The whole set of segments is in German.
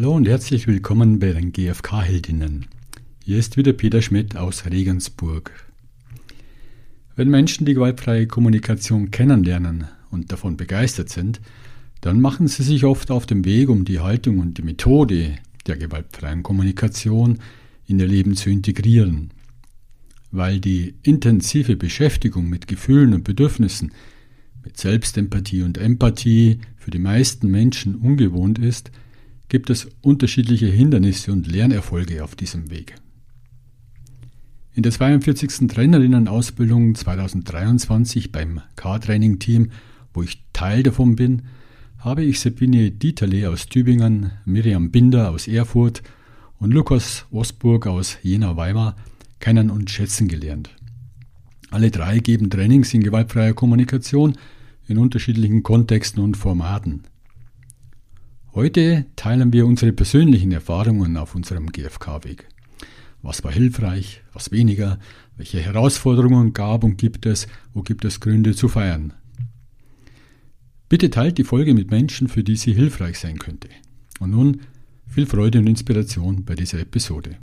Hallo und herzlich willkommen bei den GfK-Heldinnen. Hier ist wieder Peter Schmidt aus Regensburg. Wenn Menschen die gewaltfreie Kommunikation kennenlernen und davon begeistert sind, dann machen sie sich oft auf den Weg, um die Haltung und die Methode der gewaltfreien Kommunikation in ihr Leben zu integrieren. Weil die intensive Beschäftigung mit Gefühlen und Bedürfnissen, mit Selbstempathie und Empathie für die meisten Menschen ungewohnt ist, gibt es unterschiedliche Hindernisse und Lernerfolge auf diesem Weg. In der 42. Trainerinnenausbildung 2023 beim K-Training-Team, wo ich Teil davon bin, habe ich Sabine Dieterle aus Tübingen, Miriam Binder aus Erfurt und Lukas Osburg aus Jena-Weimar kennen und schätzen gelernt. Alle drei geben Trainings in gewaltfreier Kommunikation in unterschiedlichen Kontexten und Formaten. Heute teilen wir unsere persönlichen Erfahrungen auf unserem GFK-Weg. Was war hilfreich, was weniger, welche Herausforderungen gab und gibt es, wo gibt es Gründe zu feiern. Bitte teilt die Folge mit Menschen, für die sie hilfreich sein könnte. Und nun viel Freude und Inspiration bei dieser Episode.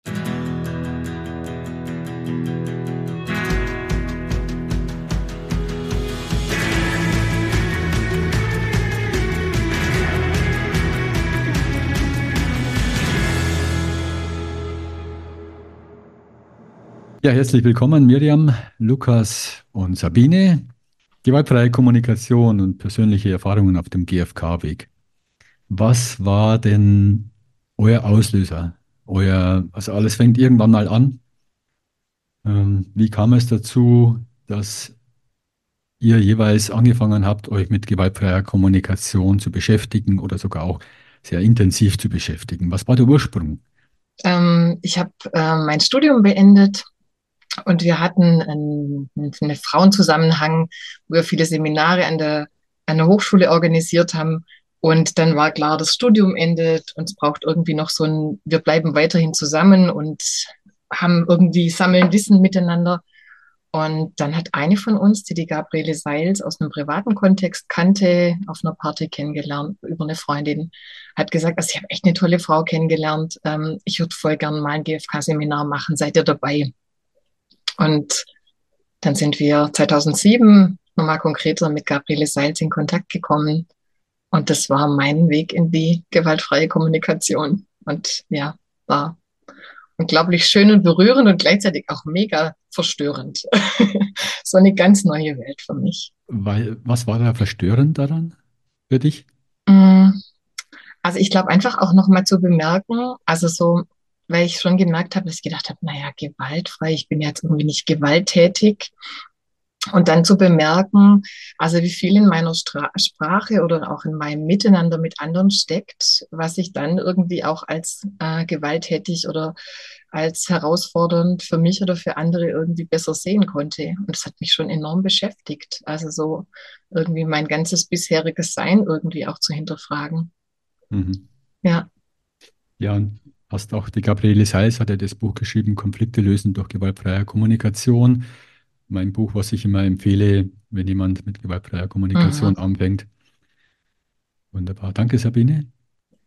Ja, herzlich willkommen Miriam, Lukas und Sabine. Gewaltfreie Kommunikation und persönliche Erfahrungen auf dem GfK-Weg. Was war denn euer Auslöser? Euer, also alles fängt irgendwann mal an. Ähm, wie kam es dazu, dass ihr jeweils angefangen habt, euch mit gewaltfreier Kommunikation zu beschäftigen oder sogar auch sehr intensiv zu beschäftigen? Was war der Ursprung? Ähm, ich habe äh, mein Studium beendet und wir hatten einen, einen Frauenzusammenhang, wo wir viele Seminare an der, an der Hochschule organisiert haben. Und dann war klar, das Studium endet und es braucht irgendwie noch so ein, wir bleiben weiterhin zusammen und haben irgendwie sammeln Wissen miteinander. Und dann hat eine von uns, die die Gabriele Seils aus einem privaten Kontext kannte, auf einer Party kennengelernt über eine Freundin, hat gesagt, also ich habe echt eine tolle Frau kennengelernt. Ähm, ich würde voll gern mal ein GFK-Seminar machen. Seid ihr dabei? Und dann sind wir 2007 nochmal konkreter mit Gabriele Seils in Kontakt gekommen. Und das war mein Weg in die gewaltfreie Kommunikation. Und ja, war unglaublich schön und berührend und gleichzeitig auch mega verstörend. so eine ganz neue Welt für mich. Weil, was war da verstörend daran für dich? Mm, also ich glaube einfach auch nochmal zu bemerken, also so weil ich schon gemerkt habe, dass ich gedacht habe, naja, gewaltfrei, ich bin jetzt irgendwie nicht gewalttätig. Und dann zu bemerken, also wie viel in meiner Stra Sprache oder auch in meinem Miteinander mit anderen steckt, was ich dann irgendwie auch als äh, gewalttätig oder als herausfordernd für mich oder für andere irgendwie besser sehen konnte. Und das hat mich schon enorm beschäftigt. Also so irgendwie mein ganzes bisheriges Sein irgendwie auch zu hinterfragen. Mhm. Ja. Ja, und hast auch die Gabriele Seils hat ja das Buch geschrieben, Konflikte lösen durch gewaltfreie Kommunikation. Mein Buch, was ich immer empfehle, wenn jemand mit gewaltfreier Kommunikation mhm. anfängt. Wunderbar. Danke, Sabine.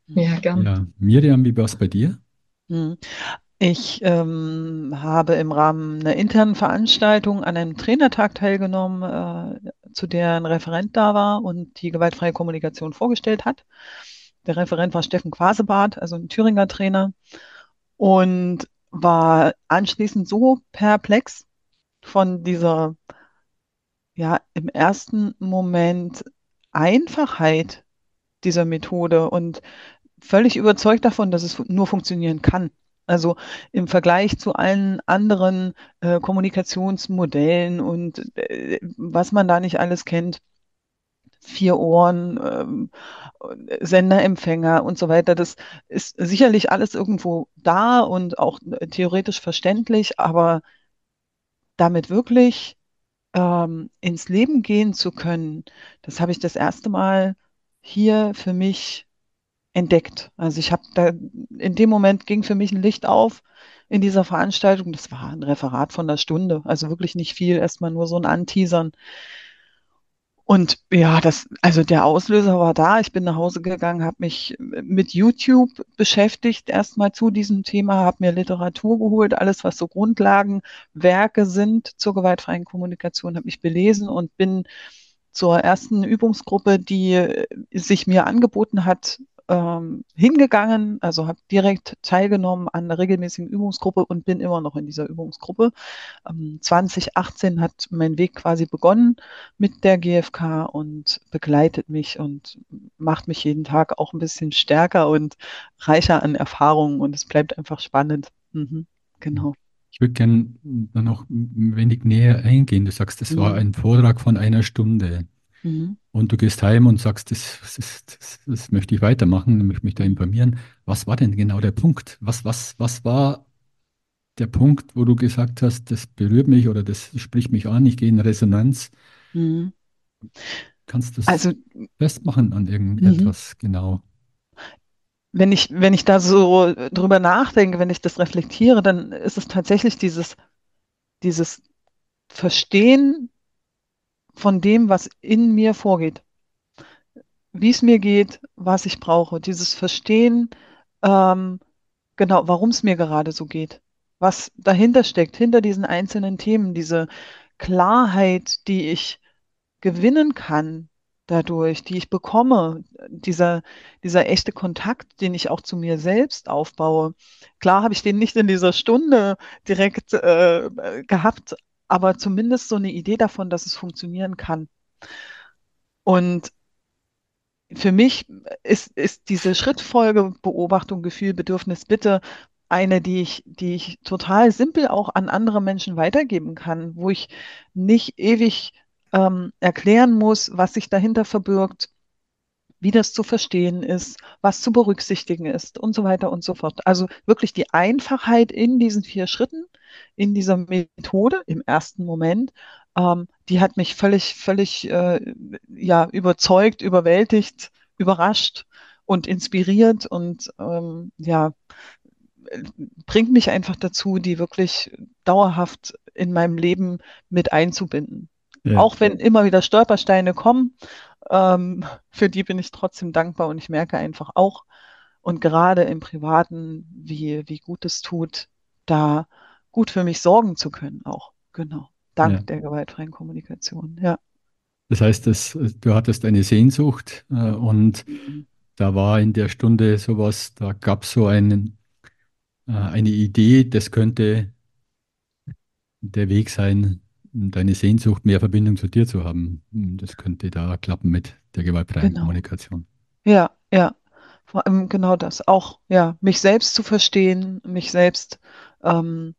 Ja, gerne. Ja, Miriam, wie war es bei dir? Mhm. Ich ähm, habe im Rahmen einer internen Veranstaltung an einem Trainertag teilgenommen, äh, zu der ein Referent da war und die gewaltfreie Kommunikation vorgestellt hat. Der Referent war Steffen Quasebart, also ein Thüringer Trainer, und war anschließend so perplex von dieser, ja, im ersten Moment Einfachheit dieser Methode und völlig überzeugt davon, dass es nur funktionieren kann. Also im Vergleich zu allen anderen äh, Kommunikationsmodellen und äh, was man da nicht alles kennt, vier Ohren, ähm, Sender, Empfänger und so weiter. Das ist sicherlich alles irgendwo da und auch äh, theoretisch verständlich, aber damit wirklich ähm, ins Leben gehen zu können, das habe ich das erste Mal hier für mich entdeckt. Also ich habe da, in dem Moment ging für mich ein Licht auf in dieser Veranstaltung. Das war ein Referat von einer Stunde, also wirklich nicht viel, erstmal nur so ein Anteasern. Und ja, das, also der Auslöser war da. Ich bin nach Hause gegangen, habe mich mit YouTube beschäftigt, erstmal zu diesem Thema, habe mir Literatur geholt, alles, was so Grundlagenwerke sind zur gewaltfreien Kommunikation, habe mich belesen und bin zur ersten Übungsgruppe, die sich mir angeboten hat, ähm, hingegangen, also habe direkt teilgenommen an einer regelmäßigen Übungsgruppe und bin immer noch in dieser Übungsgruppe. Ähm, 2018 hat mein Weg quasi begonnen mit der GfK und begleitet mich und macht mich jeden Tag auch ein bisschen stärker und reicher an Erfahrungen und es bleibt einfach spannend. Mhm, genau. Ich würde gerne noch ein wenig näher eingehen. Du sagst, das mhm. war ein Vortrag von einer Stunde. Mhm. Und du gehst heim und sagst, das, das, das, das möchte ich weitermachen, möchte mich da informieren. Was war denn genau der Punkt? Was, was, was war der Punkt, wo du gesagt hast, das berührt mich oder das spricht mich an, ich gehe in Resonanz? Mhm. Kannst du das also, festmachen an irgendetwas mhm. genau? Wenn ich, wenn ich da so drüber nachdenke, wenn ich das reflektiere, dann ist es tatsächlich dieses, dieses Verstehen von dem, was in mir vorgeht. Wie es mir geht, was ich brauche. Dieses Verstehen, ähm, genau, warum es mir gerade so geht. Was dahinter steckt, hinter diesen einzelnen Themen, diese Klarheit, die ich gewinnen kann dadurch, die ich bekomme, dieser, dieser echte Kontakt, den ich auch zu mir selbst aufbaue. Klar habe ich den nicht in dieser Stunde direkt äh, gehabt, aber zumindest so eine Idee davon, dass es funktionieren kann. Und für mich ist, ist diese Schrittfolge Beobachtung, Gefühl, Bedürfnis, Bitte eine, die ich, die ich total simpel auch an andere Menschen weitergeben kann, wo ich nicht ewig ähm, erklären muss, was sich dahinter verbirgt, wie das zu verstehen ist, was zu berücksichtigen ist und so weiter und so fort. Also wirklich die Einfachheit in diesen vier Schritten, in dieser Methode im ersten Moment, ähm, die hat mich völlig, völlig äh, ja, überzeugt, überwältigt, überrascht und inspiriert und ähm, ja, bringt mich einfach dazu, die wirklich dauerhaft in meinem Leben mit einzubinden. Ja. Auch wenn immer wieder Stolpersteine kommen, ähm, für die bin ich trotzdem dankbar und ich merke einfach auch und gerade im Privaten, wie, wie gut es tut, da gut für mich sorgen zu können auch. Genau. Dank ja. der gewaltfreien Kommunikation. Ja. Das heißt, dass, du hattest eine Sehnsucht äh, und mhm. da war in der Stunde sowas, da gab es so einen, äh, eine Idee, das könnte der Weg sein, deine Sehnsucht, mehr Verbindung zu dir zu haben. Das könnte da klappen mit der gewaltfreien genau. Kommunikation. Ja, ja. Vor allem genau das. Auch, ja, mich selbst zu verstehen, mich selbst ähm,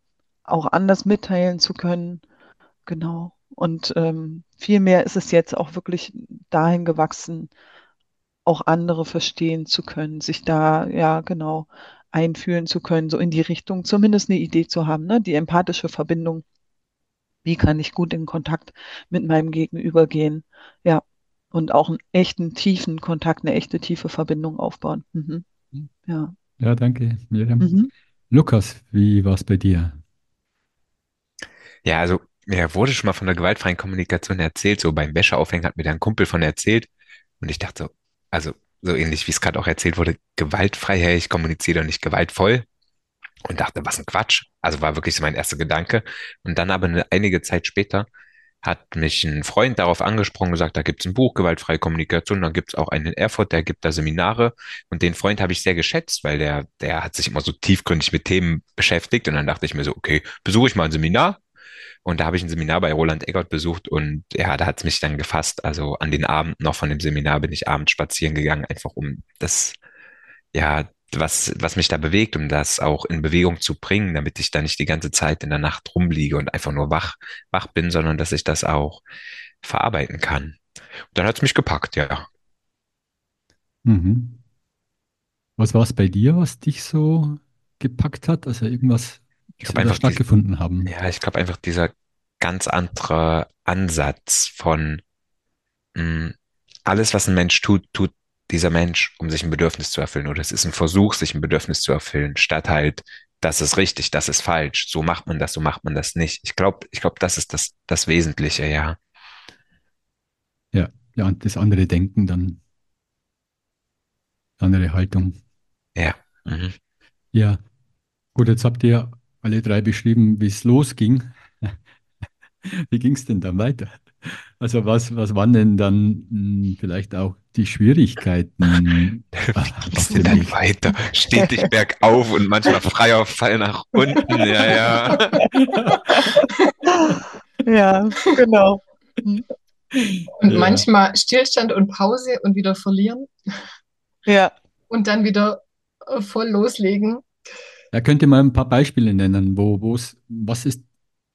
auch anders mitteilen zu können. Genau. Und ähm, vielmehr ist es jetzt auch wirklich dahin gewachsen, auch andere verstehen zu können, sich da, ja, genau, einfühlen zu können, so in die Richtung, zumindest eine Idee zu haben, ne? Die empathische Verbindung wie kann ich gut in Kontakt mit meinem Gegenüber gehen. Ja. Und auch einen echten, tiefen Kontakt, eine echte, tiefe Verbindung aufbauen. Mhm. Ja. Ja, danke, Miriam. Mhm. Lukas, wie war es bei dir? Ja, also mir wurde schon mal von der gewaltfreien Kommunikation erzählt, so beim Wäscheaufhängen hat mir da ein Kumpel von erzählt und ich dachte so, also so ähnlich wie es gerade auch erzählt wurde, gewaltfrei, hey, ich kommuniziere doch nicht gewaltvoll und dachte, was ein Quatsch. Also war wirklich so mein erster Gedanke. Und dann aber eine, einige Zeit später hat mich ein Freund darauf angesprochen, gesagt, da gibt es ein Buch, gewaltfreie Kommunikation, dann gibt es auch einen in Erfurt, der gibt da Seminare. Und den Freund habe ich sehr geschätzt, weil der, der hat sich immer so tiefgründig mit Themen beschäftigt. Und dann dachte ich mir so, okay, besuche ich mal ein Seminar. Und da habe ich ein Seminar bei Roland Eggert besucht und ja, da hat es mich dann gefasst. Also an den Abend noch von dem Seminar bin ich abends spazieren gegangen, einfach um das, ja, was, was mich da bewegt, um das auch in Bewegung zu bringen, damit ich da nicht die ganze Zeit in der Nacht rumliege und einfach nur wach, wach bin, sondern dass ich das auch verarbeiten kann. Und dann hat es mich gepackt, ja. Mhm. Was war es bei dir, was dich so gepackt hat? Also irgendwas, ich glaube einfach stattgefunden die, haben. Ja, ich glaube einfach dieser ganz andere Ansatz von mh, mm, alles, was ein Mensch tut, tut dieser Mensch, um sich ein Bedürfnis zu erfüllen. Oder es ist ein Versuch, sich ein Bedürfnis zu erfüllen, statt halt, das ist richtig, das ist falsch, so macht man das, so macht man das nicht. Ich glaube, ich glaube, das ist das, das Wesentliche, ja. Ja, ja, das andere Denken dann, andere Haltung. Ja. Mhm. Ja, gut, jetzt habt ihr alle drei beschrieben, wie es losging. Wie ging es denn dann weiter? Also was, was waren denn dann mh, hm, vielleicht auch die Schwierigkeiten? Wie ging es denn dann weiter? Stetig bergauf und manchmal freier Fall nach unten. Ja, ja. ja, genau. Und ja. manchmal Stillstand und Pause und wieder verlieren. Ja. Und dann wieder äh, voll loslegen. Ja, könnt ihr mal ein paar Beispiele nennen, wo, wo's, was ist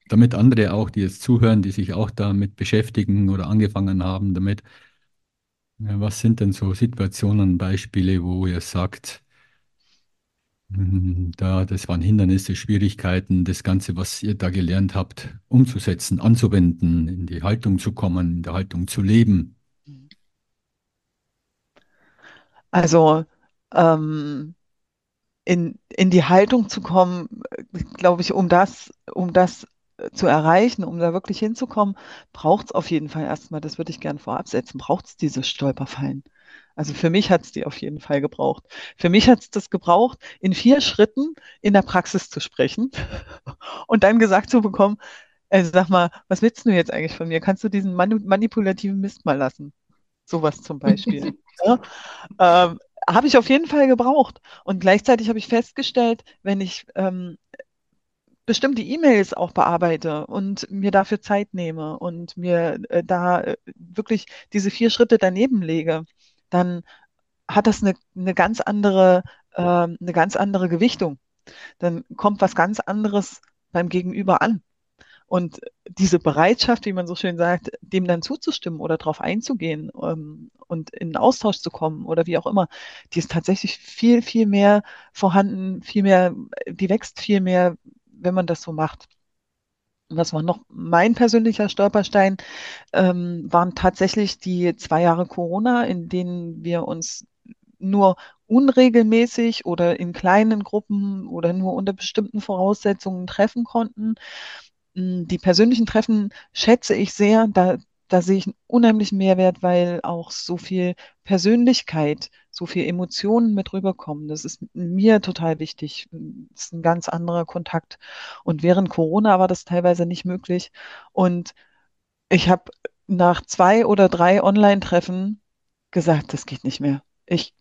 damit andere auch, die jetzt zuhören, die sich auch damit beschäftigen oder angefangen haben damit. Ja, was sind denn so Situationen, Beispiele, wo ihr sagt, hm, da, das waren Hindernisse, Schwierigkeiten, das Ganze, was ihr da gelernt habt, umzusetzen, anzuwenden, in die Haltung zu kommen, in der Haltung zu leben? Also ähm, in, in die Haltung zu kommen, glaube ich, um das, um das zu erreichen, um da wirklich hinzukommen, braucht es auf jeden Fall erstmal, das würde ich gerne vorab setzen, braucht es diese Stolperfallen. Also für mich hat es die auf jeden Fall gebraucht. Für mich hat es das gebraucht, in vier Schritten in der Praxis zu sprechen und dann gesagt zu bekommen, also sag mal, was willst du jetzt eigentlich von mir? Kannst du diesen manipulativen Mist mal lassen? Sowas zum Beispiel. ja? ähm, habe ich auf jeden Fall gebraucht. Und gleichzeitig habe ich festgestellt, wenn ich ähm, bestimmte E-Mails auch bearbeite und mir dafür Zeit nehme und mir äh, da äh, wirklich diese vier Schritte daneben lege, dann hat das eine, eine ganz andere, äh, eine ganz andere Gewichtung. Dann kommt was ganz anderes beim Gegenüber an. Und diese Bereitschaft, wie man so schön sagt, dem dann zuzustimmen oder darauf einzugehen ähm, und in Austausch zu kommen oder wie auch immer, die ist tatsächlich viel, viel mehr vorhanden, viel mehr, die wächst viel mehr, wenn man das so macht. Was war noch mein persönlicher Stolperstein, ähm, waren tatsächlich die zwei Jahre Corona, in denen wir uns nur unregelmäßig oder in kleinen Gruppen oder nur unter bestimmten Voraussetzungen treffen konnten. Hm, die persönlichen Treffen schätze ich sehr. Da, da sehe ich einen unheimlichen Mehrwert, weil auch so viel Persönlichkeit so viel Emotionen mit rüberkommen. Das ist mir total wichtig. Das ist ein ganz anderer Kontakt. Und während Corona war das teilweise nicht möglich. Und ich habe nach zwei oder drei Online-Treffen gesagt, das geht nicht mehr. Ich,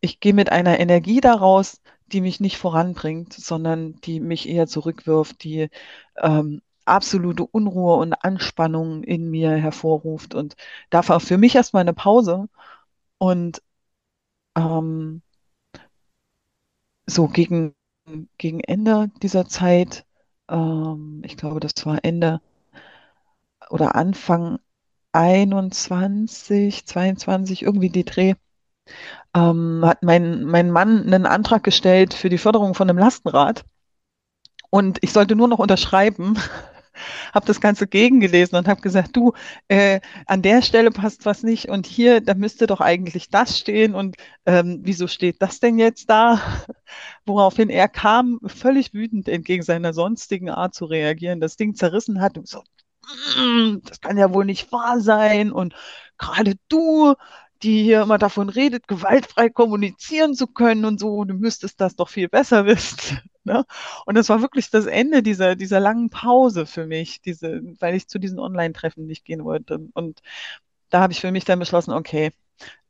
ich gehe mit einer Energie daraus, die mich nicht voranbringt, sondern die mich eher zurückwirft, die ähm, absolute Unruhe und Anspannung in mir hervorruft. Und dafür für mich erstmal eine Pause. Und ähm, so gegen, gegen Ende dieser Zeit, ähm, ich glaube, das war Ende oder Anfang 21, 22, irgendwie die Dreh, ähm, hat mein, mein Mann einen Antrag gestellt für die Förderung von einem Lastenrad. Und ich sollte nur noch unterschreiben habe das Ganze gegengelesen und habe gesagt, du, äh, an der Stelle passt was nicht und hier, da müsste doch eigentlich das stehen und ähm, wieso steht das denn jetzt da? Woraufhin er kam, völlig wütend entgegen seiner sonstigen Art zu reagieren, das Ding zerrissen hat und so, mm, das kann ja wohl nicht wahr sein und gerade du, die hier immer davon redet, gewaltfrei kommunizieren zu können und so, du müsstest das doch viel besser wissen. Ne? Und das war wirklich das Ende dieser, dieser langen Pause für mich, diese, weil ich zu diesen Online-Treffen nicht gehen wollte. Und da habe ich für mich dann beschlossen, okay,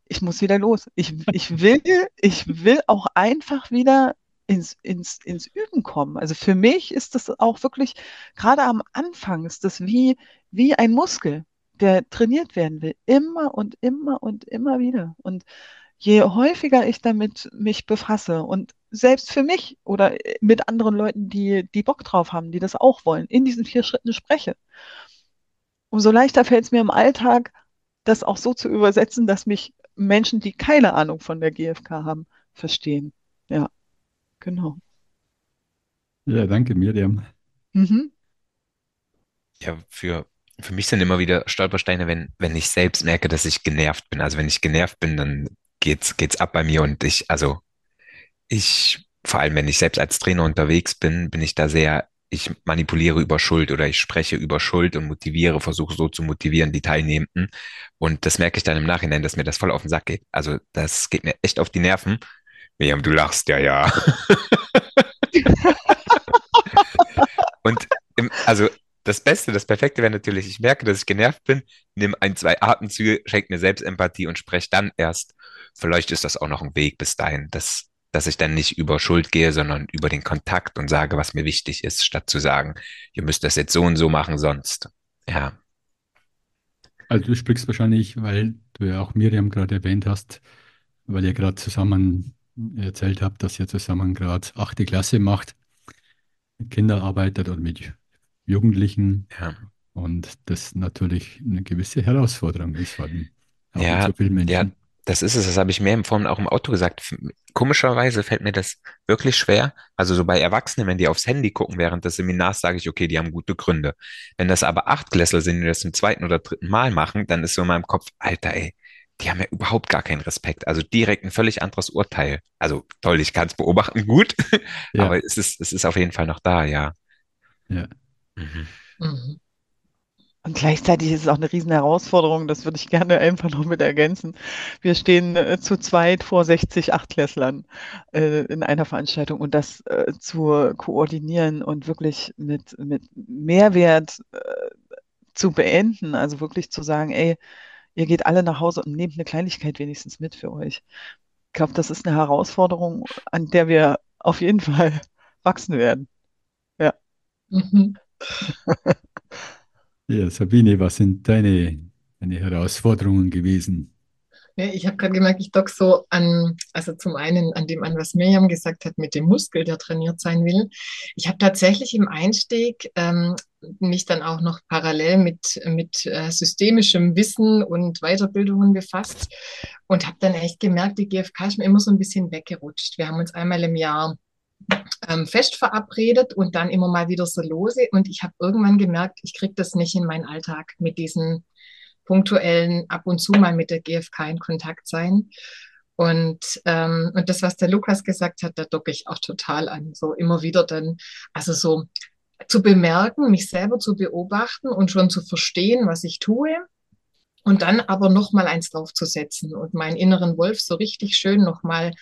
ich muss wieder los. Ich, ich will, ich will auch einfach wieder ins, ins, ins Üben kommen. Also für mich ist das auch wirklich, gerade am Anfang ist das wie, wie ein Muskel, der trainiert werden will. Immer und immer und immer wieder. Und je häufiger ich damit mich befasse und selbst für mich oder mit anderen Leuten, die, die Bock drauf haben, die das auch wollen, in diesen vier Schritten spreche, umso leichter fällt es mir im Alltag, das auch so zu übersetzen, dass mich Menschen, die keine Ahnung von der GfK haben, verstehen. Ja, genau. Ja, danke, Miriam. Mhm. Ja, für für mich sind immer wieder Stolpersteine, wenn, wenn ich selbst merke, dass ich genervt bin. Also wenn ich genervt bin, dann geht's, geht's ab bei mir und ich, also ich, vor allem wenn ich selbst als Trainer unterwegs bin, bin ich da sehr ich manipuliere über Schuld oder ich spreche über Schuld und motiviere, versuche so zu motivieren, die Teilnehmenden. Und das merke ich dann im Nachhinein, dass mir das voll auf den Sack geht. Also das geht mir echt auf die Nerven. Miriam, du lachst, ja, ja. und im, also das Beste, das Perfekte wäre natürlich, ich merke, dass ich genervt bin, nimm ein, zwei Atemzüge, schenke mir selbst Empathie und spreche dann erst. Vielleicht ist das auch noch ein Weg bis dahin. Das dass ich dann nicht über Schuld gehe, sondern über den Kontakt und sage, was mir wichtig ist, statt zu sagen, ihr müsst das jetzt so und so machen, sonst. Ja. Also du sprichst wahrscheinlich, weil du ja auch Miriam gerade erwähnt hast, weil ihr gerade zusammen erzählt habt, dass ihr zusammen gerade achte Klasse macht, mit Kindern arbeitet oder mit Jugendlichen. Ja. Und das natürlich eine gewisse Herausforderung ist, weil auch ja, so vielen Menschen. Ja, das ist es, das habe ich mir im Vorhin auch im Auto gesagt. Komischerweise fällt mir das wirklich schwer. Also so bei Erwachsenen, wenn die aufs Handy gucken während des Seminars, sage ich, okay, die haben gute Gründe. Wenn das aber Achtklässler sind, die das zum zweiten oder dritten Mal machen, dann ist so in meinem Kopf, Alter, ey, die haben ja überhaupt gar keinen Respekt. Also direkt ein völlig anderes Urteil. Also toll, ich kann es beobachten, gut, ja. aber es ist, es ist auf jeden Fall noch da, ja. Ja. Mhm. Und gleichzeitig ist es auch eine riesen Herausforderung, das würde ich gerne einfach noch mit ergänzen. Wir stehen äh, zu zweit vor 60 Achtklässlern äh, in einer Veranstaltung und das äh, zu koordinieren und wirklich mit, mit Mehrwert äh, zu beenden, also wirklich zu sagen, ey, ihr geht alle nach Hause und nehmt eine Kleinigkeit wenigstens mit für euch. Ich glaube, das ist eine Herausforderung, an der wir auf jeden Fall wachsen werden. Ja. Mhm. Ja, Sabine, was sind deine, deine Herausforderungen gewesen? Ich habe gerade gemerkt, ich dock so an, also zum einen an dem an, was Miriam gesagt hat mit dem Muskel, der trainiert sein will. Ich habe tatsächlich im Einstieg ähm, mich dann auch noch parallel mit, mit äh, systemischem Wissen und Weiterbildungen befasst und habe dann echt gemerkt, die GfK ist mir immer so ein bisschen weggerutscht. Wir haben uns einmal im Jahr ähm, fest verabredet und dann immer mal wieder so lose. Und ich habe irgendwann gemerkt, ich kriege das nicht in meinen Alltag mit diesen punktuellen ab und zu mal mit der GfK in Kontakt sein. Und, ähm, und das, was der Lukas gesagt hat, da docke ich auch total an. So immer wieder dann, also so zu bemerken, mich selber zu beobachten und schon zu verstehen, was ich tue. Und dann aber nochmal eins draufzusetzen und meinen inneren Wolf so richtig schön nochmal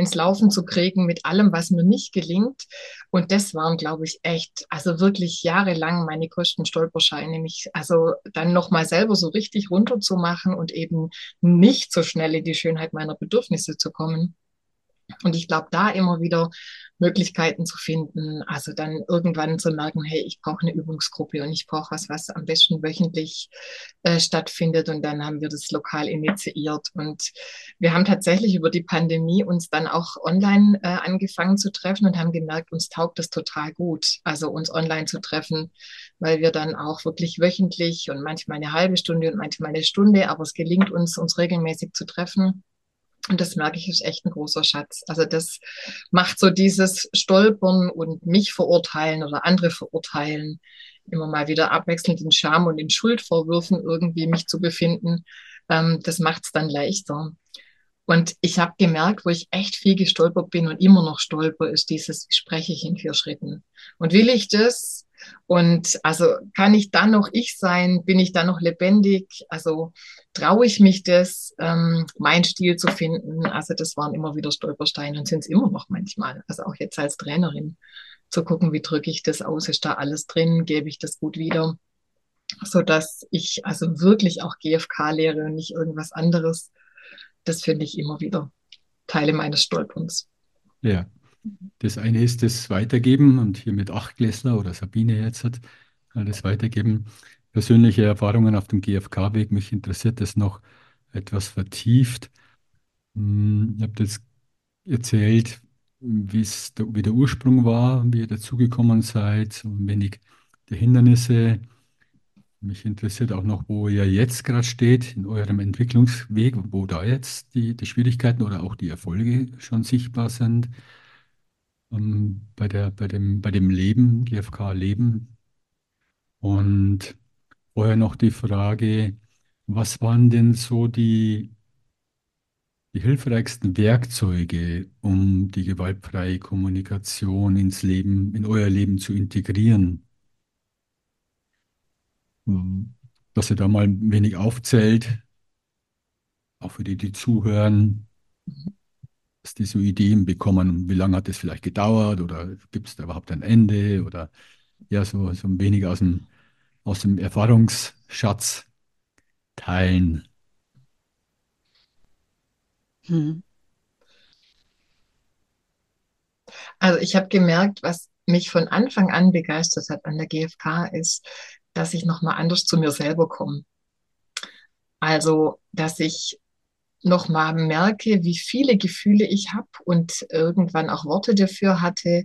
ins Laufen zu kriegen mit allem, was mir nicht gelingt. Und das waren, glaube ich, echt, also wirklich jahrelang meine größten Stolperscheine, mich also dann nochmal selber so richtig runterzumachen und eben nicht so schnell in die Schönheit meiner Bedürfnisse zu kommen. Und ich glaube, da immer wieder Möglichkeiten zu finden, also dann irgendwann zu merken, hey, ich brauche eine Übungsgruppe und ich brauche was, was am besten wöchentlich äh, stattfindet. Und dann haben wir das lokal initiiert. Und wir haben tatsächlich über die Pandemie uns dann auch online äh, angefangen zu treffen und haben gemerkt, uns taugt das total gut, also uns online zu treffen, weil wir dann auch wirklich wöchentlich und manchmal eine halbe Stunde und manchmal eine Stunde, aber es gelingt uns, uns regelmäßig zu treffen und das merke ich, ist echt ein großer Schatz. Also das macht so dieses Stolpern und mich verurteilen oder andere verurteilen, immer mal wieder abwechselnd in Scham und in Schuldvorwürfen irgendwie mich zu befinden. Ähm, das macht es dann leichter. Und ich habe gemerkt, wo ich echt viel gestolpert bin und immer noch stolper, ist dieses, spreche ich in vier Schritten. Und will ich das? Und also kann ich dann noch ich sein? Bin ich dann noch lebendig? Also traue ich mich das, ähm, mein Stil zu finden? Also das waren immer wieder Stolpersteine und sind es immer noch manchmal. Also auch jetzt als Trainerin zu gucken, wie drücke ich das aus? Ist da alles drin? Gebe ich das gut wieder? So dass ich also wirklich auch GFK lehre und nicht irgendwas anderes. Das finde ich immer wieder Teile meines Stolperns. Ja, das eine ist das Weitergeben und hier mit Achtklässler oder Sabine jetzt hat äh, das Weitergeben. Persönliche Erfahrungen auf dem GfK-Weg. Mich interessiert das noch etwas vertieft. Hm, ihr habt jetzt erzählt, der, wie der Ursprung war, wie ihr dazugekommen seid, und wenig der Hindernisse. Mich interessiert auch noch, wo ihr jetzt gerade steht in eurem Entwicklungsweg, wo da jetzt die, die Schwierigkeiten oder auch die Erfolge schon sichtbar sind ähm, bei der, bei dem, bei dem Leben, GfK-Leben. Und vorher noch die Frage, was waren denn so die, die hilfreichsten Werkzeuge, um die gewaltfreie Kommunikation ins Leben, in euer Leben zu integrieren? Dass ihr da mal ein wenig aufzählt, auch für die, die zuhören, dass die so Ideen bekommen, wie lange hat das vielleicht gedauert oder gibt es da überhaupt ein Ende oder ja, so, so ein wenig aus dem, aus dem Erfahrungsschatz teilen. Hm. Also ich habe gemerkt, was mich von Anfang an begeistert hat an der GfK ist, dass ich nochmal anders zu mir selber komme. Also, dass ich nochmal merke, wie viele Gefühle ich habe und irgendwann auch Worte dafür hatte.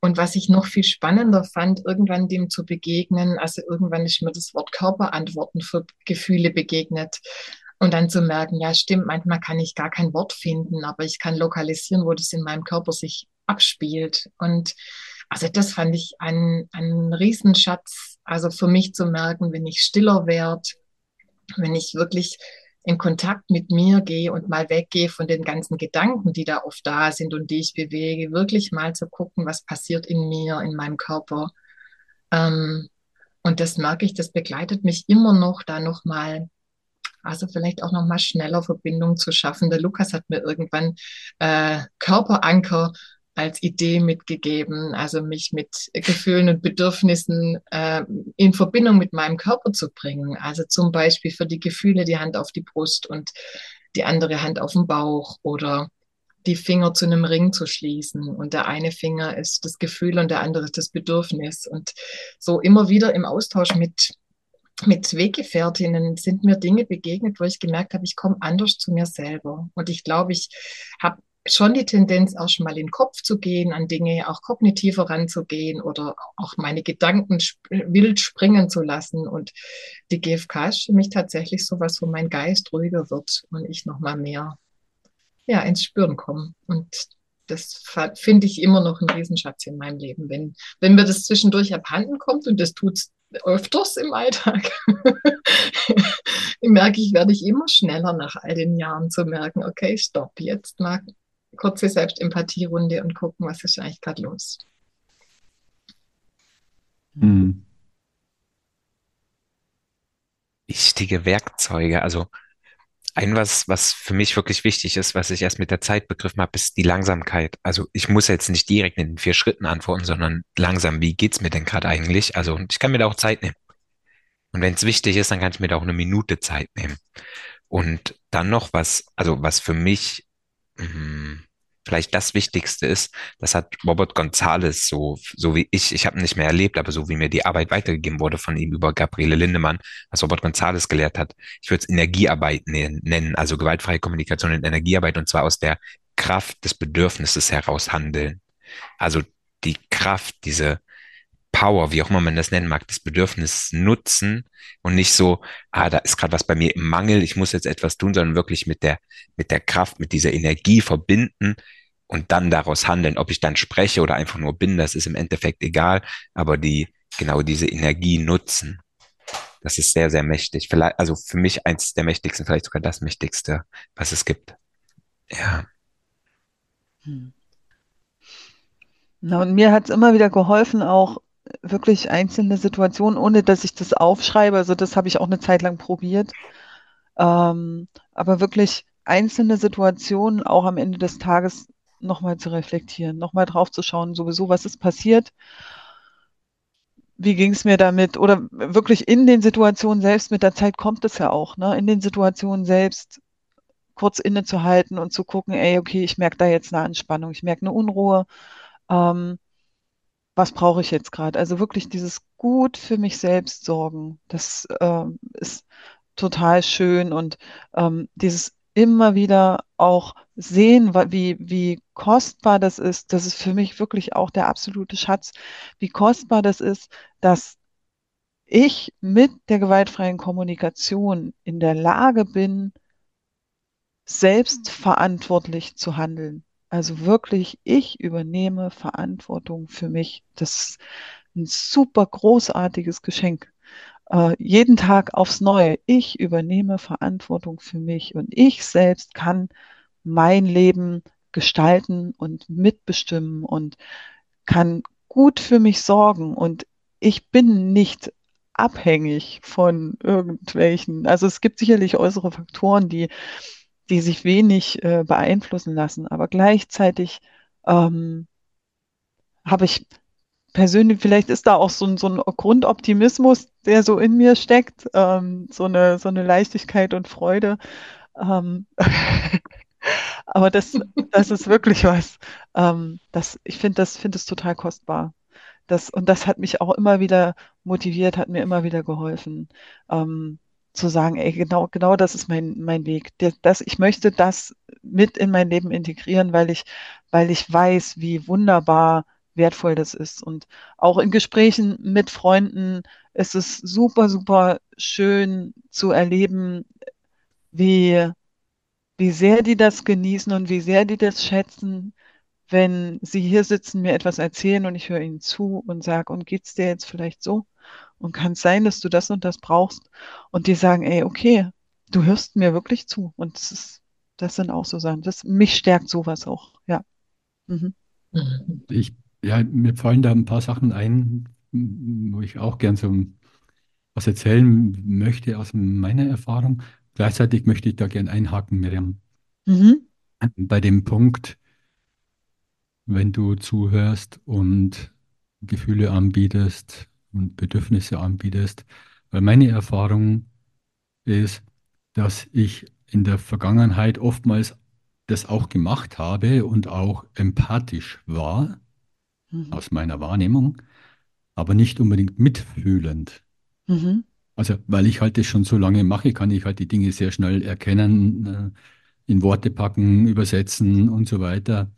Und was ich noch viel spannender fand, irgendwann dem zu begegnen, also irgendwann ist mir das Wort Körperantworten für Gefühle begegnet. Und dann zu merken, ja, stimmt, manchmal kann ich gar kein Wort finden, aber ich kann lokalisieren, wo das in meinem Körper sich abspielt. Und also das fand ich ein, ein Riesenschatz, also für mich zu merken, wenn ich stiller werde, wenn ich wirklich in Kontakt mit mir gehe und mal weggehe von den ganzen Gedanken, die da oft da sind und die ich bewege, wirklich mal zu gucken, was passiert in mir, in meinem Körper. Ähm, und das merke ich, das begleitet mich immer noch, da nochmal also vielleicht auch noch mal schneller Verbindung zu schaffen. Der Lukas hat mir irgendwann äh, Körperanker als Idee mitgegeben, also mich mit Gefühlen und Bedürfnissen äh, in Verbindung mit meinem Körper zu bringen. Also zum Beispiel für die Gefühle die Hand auf die Brust und die andere Hand auf den Bauch oder die Finger zu einem Ring zu schließen. Und der eine Finger ist das Gefühl und der andere ist das Bedürfnis. Und so immer wieder im Austausch mit mit Weggefährtinnen sind mir Dinge begegnet, wo ich gemerkt habe, ich komme anders zu mir selber. Und ich glaube, ich habe schon die Tendenz, auch schon mal in den Kopf zu gehen, an Dinge auch kognitiver ranzugehen oder auch meine Gedanken wild springen zu lassen. Und die GfK ist für mich tatsächlich sowas, wo mein Geist ruhiger wird und ich nochmal mehr ja, ins Spüren komme. Und das finde ich immer noch ein Riesenschatz in meinem Leben. Wenn, wenn mir das zwischendurch abhanden kommt, und das tut es öfters im Alltag, merke ich, werde ich immer schneller nach all den Jahren zu merken, okay, stopp, jetzt mal kurze Selbstempathierunde und gucken, was ist eigentlich gerade los. Hm. Wichtige Werkzeuge, also ein was, was für mich wirklich wichtig ist, was ich erst mit der Zeit begriffen habe, ist die Langsamkeit. Also ich muss jetzt nicht direkt in den vier Schritten antworten, sondern langsam, wie geht's mir denn gerade eigentlich? Also ich kann mir da auch Zeit nehmen. Und wenn es wichtig ist, dann kann ich mir da auch eine Minute Zeit nehmen. Und dann noch was, also was für mich mh, hm, vielleicht das Wichtigste ist, das hat Robert González so, so wie ich, ich habe nicht mehr erlebt, aber so wie mir die Arbeit weitergegeben wurde von ihm über Gabriele Lindemann, was Robert González gelehrt hat, ich würde es Energiearbeit nennen, also gewaltfreie Kommunikation in Energiearbeit und zwar aus der Kraft des Bedürfnisses heraus handeln. Also die Kraft, diese Power, wie auch immer man das nennen mag, das Bedürfnis nutzen und nicht so, ah, da ist gerade was bei mir im Mangel, ich muss jetzt etwas tun, sondern wirklich mit der, mit der Kraft, mit dieser Energie verbinden, und dann daraus handeln. Ob ich dann spreche oder einfach nur bin, das ist im Endeffekt egal, aber die, genau diese Energie nutzen. Das ist sehr, sehr mächtig. Vielleicht, also für mich eins der mächtigsten, vielleicht sogar das mächtigste, was es gibt. Ja. Hm. Na, und mir hat es immer wieder geholfen, auch wirklich einzelne Situationen, ohne dass ich das aufschreibe. Also das habe ich auch eine Zeit lang probiert. Ähm, aber wirklich einzelne Situationen auch am Ende des Tages nochmal zu reflektieren, nochmal drauf zu schauen, sowieso, was ist passiert, wie ging es mir damit oder wirklich in den Situationen selbst, mit der Zeit kommt es ja auch, ne? in den Situationen selbst kurz innezuhalten und zu gucken, ey, okay, ich merke da jetzt eine Anspannung, ich merke eine Unruhe, ähm, was brauche ich jetzt gerade? Also wirklich dieses gut für mich selbst sorgen, das ähm, ist total schön und ähm, dieses immer wieder auch sehen, wie, wie kostbar das ist. Das ist für mich wirklich auch der absolute Schatz, wie kostbar das ist, dass ich mit der gewaltfreien Kommunikation in der Lage bin, selbstverantwortlich zu handeln. Also wirklich, ich übernehme Verantwortung für mich. Das ist ein super großartiges Geschenk äh, jeden Tag aufs Neue. Ich übernehme Verantwortung für mich und ich selbst kann mein Leben gestalten und mitbestimmen und kann gut für mich sorgen und ich bin nicht abhängig von irgendwelchen. Also es gibt sicherlich äußere Faktoren, die, die sich wenig äh, beeinflussen lassen, aber gleichzeitig ähm, habe ich persönlich, vielleicht ist da auch so ein, so ein Grundoptimismus, der so in mir steckt, ähm, so eine, so eine Leichtigkeit und Freude. Ähm, aber das, das ist wirklich was. Ähm, das, ich finde das, finde es total kostbar. Das, und das hat mich auch immer wieder motiviert, hat mir immer wieder geholfen, ähm, zu sagen, ey, genau, genau das ist mein, mein Weg. Das, ich möchte das mit in mein Leben integrieren, weil ich, weil ich weiß, wie wunderbar wertvoll das ist. Und auch in Gesprächen mit Freunden ist es super, super schön zu erleben, wie, wie sehr die das genießen und wie sehr die das schätzen, wenn sie hier sitzen, mir etwas erzählen und ich höre ihnen zu und sage, und geht's dir jetzt vielleicht so? Und kann es sein, dass du das und das brauchst? Und die sagen, ey, okay, du hörst mir wirklich zu. Und das, ist, das sind auch so Sachen. Das, mich stärkt sowas auch, ja. Mhm. Ich, ja, mir fallen da ein paar Sachen ein, wo ich auch gern so was erzählen möchte aus meiner Erfahrung. Gleichzeitig möchte ich da gern einhaken, Miriam. Mhm. Bei dem Punkt, wenn du zuhörst und Gefühle anbietest und Bedürfnisse anbietest. Weil meine Erfahrung ist, dass ich in der Vergangenheit oftmals das auch gemacht habe und auch empathisch war, mhm. aus meiner Wahrnehmung, aber nicht unbedingt mitfühlend. Mhm. Also, weil ich halt das schon so lange mache, kann ich halt die Dinge sehr schnell erkennen, äh, in Worte packen, übersetzen und so weiter.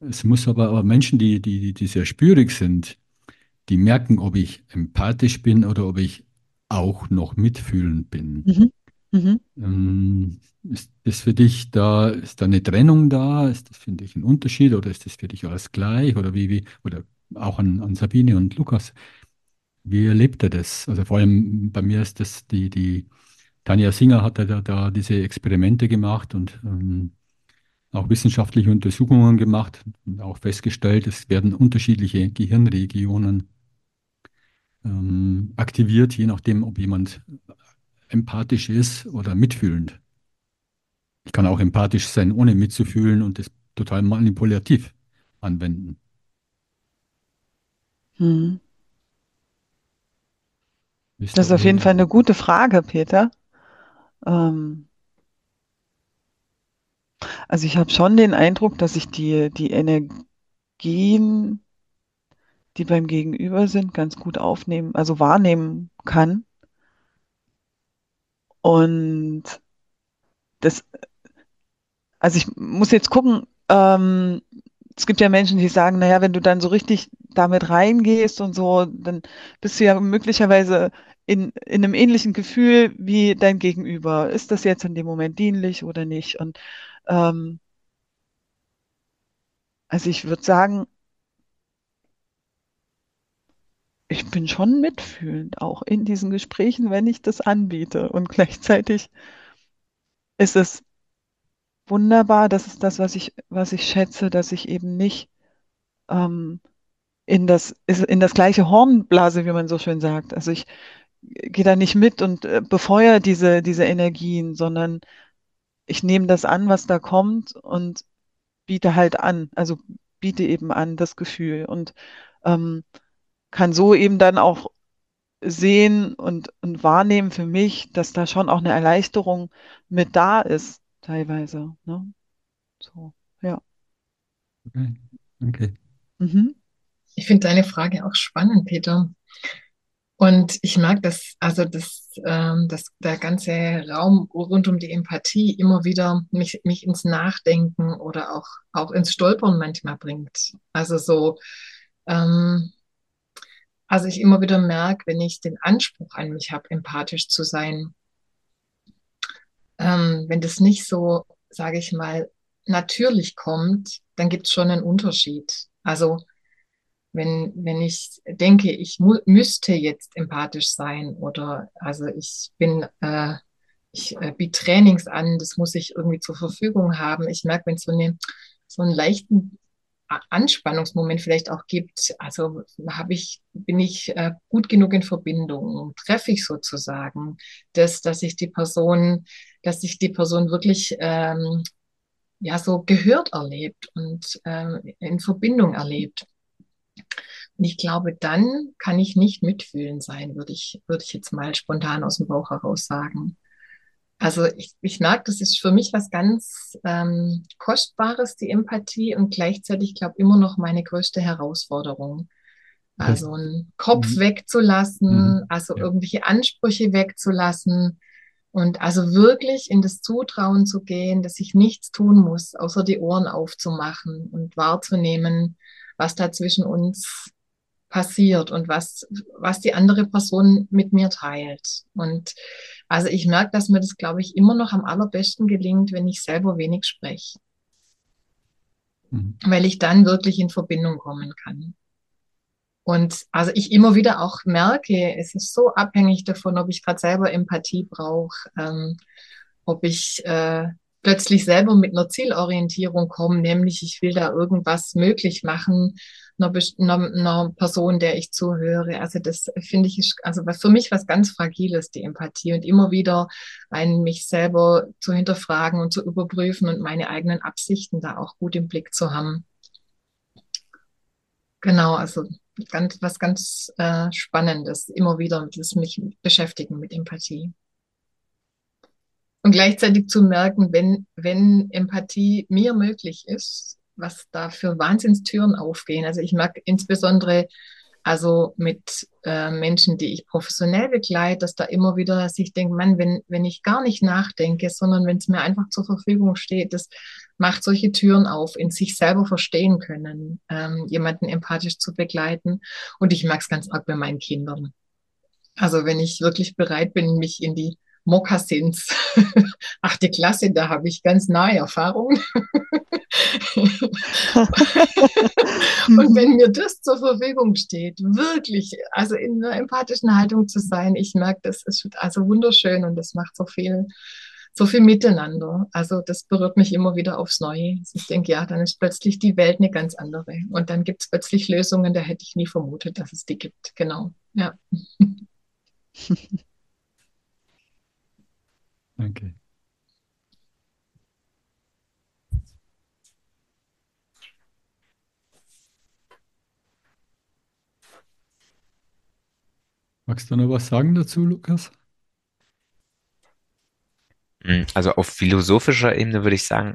Es muss aber, aber Menschen, die, die, die sehr spürig sind, die merken, ob ich empathisch bin oder ob ich auch noch mitfühlend bin. Mhm. Mhm. Ähm, ist das für dich da, ist da eine Trennung da? Ist das für dich ein Unterschied oder ist das für dich alles gleich? Oder wie, wie, oder auch an, an Sabine und Lukas, wie erlebt er das? Also vor allem bei mir ist das die, die Tanja Singer hat da, da diese Experimente gemacht und ähm, auch wissenschaftliche Untersuchungen gemacht und auch festgestellt, es werden unterschiedliche Gehirnregionen ähm, aktiviert, je nachdem, ob jemand empathisch ist oder mitfühlend. Ich kann auch empathisch sein, ohne mitzufühlen und das total manipulativ anwenden. Hm. Das ist auf jeden Fall eine gute Frage, Peter. Ähm, also ich habe schon den Eindruck, dass ich die, die Energien, die beim Gegenüber sind, ganz gut aufnehmen, also wahrnehmen kann. Und das, also ich muss jetzt gucken, ähm, es gibt ja Menschen, die sagen, naja, wenn du dann so richtig damit reingehst und so, dann bist du ja möglicherweise in, in einem ähnlichen Gefühl wie dein Gegenüber. Ist das jetzt in dem Moment dienlich oder nicht? Und ähm, also ich würde sagen, ich bin schon mitfühlend, auch in diesen Gesprächen, wenn ich das anbiete. Und gleichzeitig ist es wunderbar, das ist das, was ich, was ich schätze, dass ich eben nicht ähm, in das, in das gleiche Horn blase, wie man so schön sagt. Also ich gehe da nicht mit und äh, befeuere diese, diese Energien, sondern ich nehme das an, was da kommt und biete halt an, also biete eben an das Gefühl und ähm, kann so eben dann auch sehen und, und wahrnehmen für mich, dass da schon auch eine Erleichterung mit da ist, teilweise. Ne? So, ja. Okay. okay. Mhm. Ich finde deine Frage auch spannend, Peter. Und ich mag das, also das, ähm, das, der ganze Raum rund um die Empathie immer wieder mich, mich ins Nachdenken oder auch, auch ins Stolpern manchmal bringt. Also so, ähm, also ich immer wieder merke, wenn ich den Anspruch an mich habe, empathisch zu sein, ähm, wenn das nicht so, sage ich mal, natürlich kommt, dann gibt es schon einen Unterschied. Also wenn, wenn ich denke, ich müsste jetzt empathisch sein oder also ich bin, äh, ich äh, biete Trainings an, das muss ich irgendwie zur Verfügung haben. Ich merke, wenn so, eine, so einen leichten Anspannungsmoment vielleicht auch gibt, also habe ich, bin ich äh, gut genug in Verbindung, treffe ich sozusagen das, dass ich die Person, dass sich die Person wirklich ähm, ja so gehört erlebt und ähm, in Verbindung erlebt. Und ich glaube, dann kann ich nicht mitfühlen sein, würde ich, würde ich jetzt mal spontan aus dem Bauch heraus sagen. Also ich, ich merke, das ist für mich was ganz ähm, Kostbares, die Empathie und gleichzeitig, glaube immer noch meine größte Herausforderung. Also einen Kopf mhm. wegzulassen, mhm. also ja. irgendwelche Ansprüche wegzulassen und also wirklich in das Zutrauen zu gehen, dass ich nichts tun muss, außer die Ohren aufzumachen und wahrzunehmen, was da zwischen uns passiert und was, was die andere Person mit mir teilt. Und also ich merke, dass mir das, glaube ich, immer noch am allerbesten gelingt, wenn ich selber wenig spreche. Mhm. Weil ich dann wirklich in Verbindung kommen kann. Und also ich immer wieder auch merke, es ist so abhängig davon, ob ich gerade selber Empathie brauche, ähm, ob ich äh, plötzlich selber mit einer Zielorientierung komme, nämlich ich will da irgendwas möglich machen, einer, einer, einer Person, der ich zuhöre. Also das finde ich, also was für mich was ganz Fragiles, die Empathie und immer wieder einen mich selber zu hinterfragen und zu überprüfen und meine eigenen Absichten da auch gut im Blick zu haben. Genau, also ganz, was ganz äh, Spannendes, immer wieder das mich beschäftigen mit Empathie. Und gleichzeitig zu merken, wenn, wenn Empathie mir möglich ist, was da für Wahnsinnstüren aufgehen. Also ich mag insbesondere also mit äh, Menschen, die ich professionell begleite, dass da immer wieder sich denkt, man, wenn, wenn ich gar nicht nachdenke, sondern wenn es mir einfach zur Verfügung steht, das macht solche Türen auf, in sich selber verstehen können, ähm, jemanden empathisch zu begleiten. Und ich mag es ganz arg bei meinen Kindern. Also wenn ich wirklich bereit bin, mich in die Mokassins. Achte Klasse, da habe ich ganz nahe Erfahrungen. und wenn mir das zur Verfügung steht, wirklich, also in einer empathischen Haltung zu sein, ich merke, das ist also wunderschön und das macht so viel, so viel miteinander. Also das berührt mich immer wieder aufs Neue. Ich denke, ja, dann ist plötzlich die Welt eine ganz andere. Und dann gibt es plötzlich Lösungen, da hätte ich nie vermutet, dass es die gibt. Genau. Ja. Danke. Magst du noch was sagen dazu, Lukas? Hm, also auf philosophischer Ebene würde ich sagen,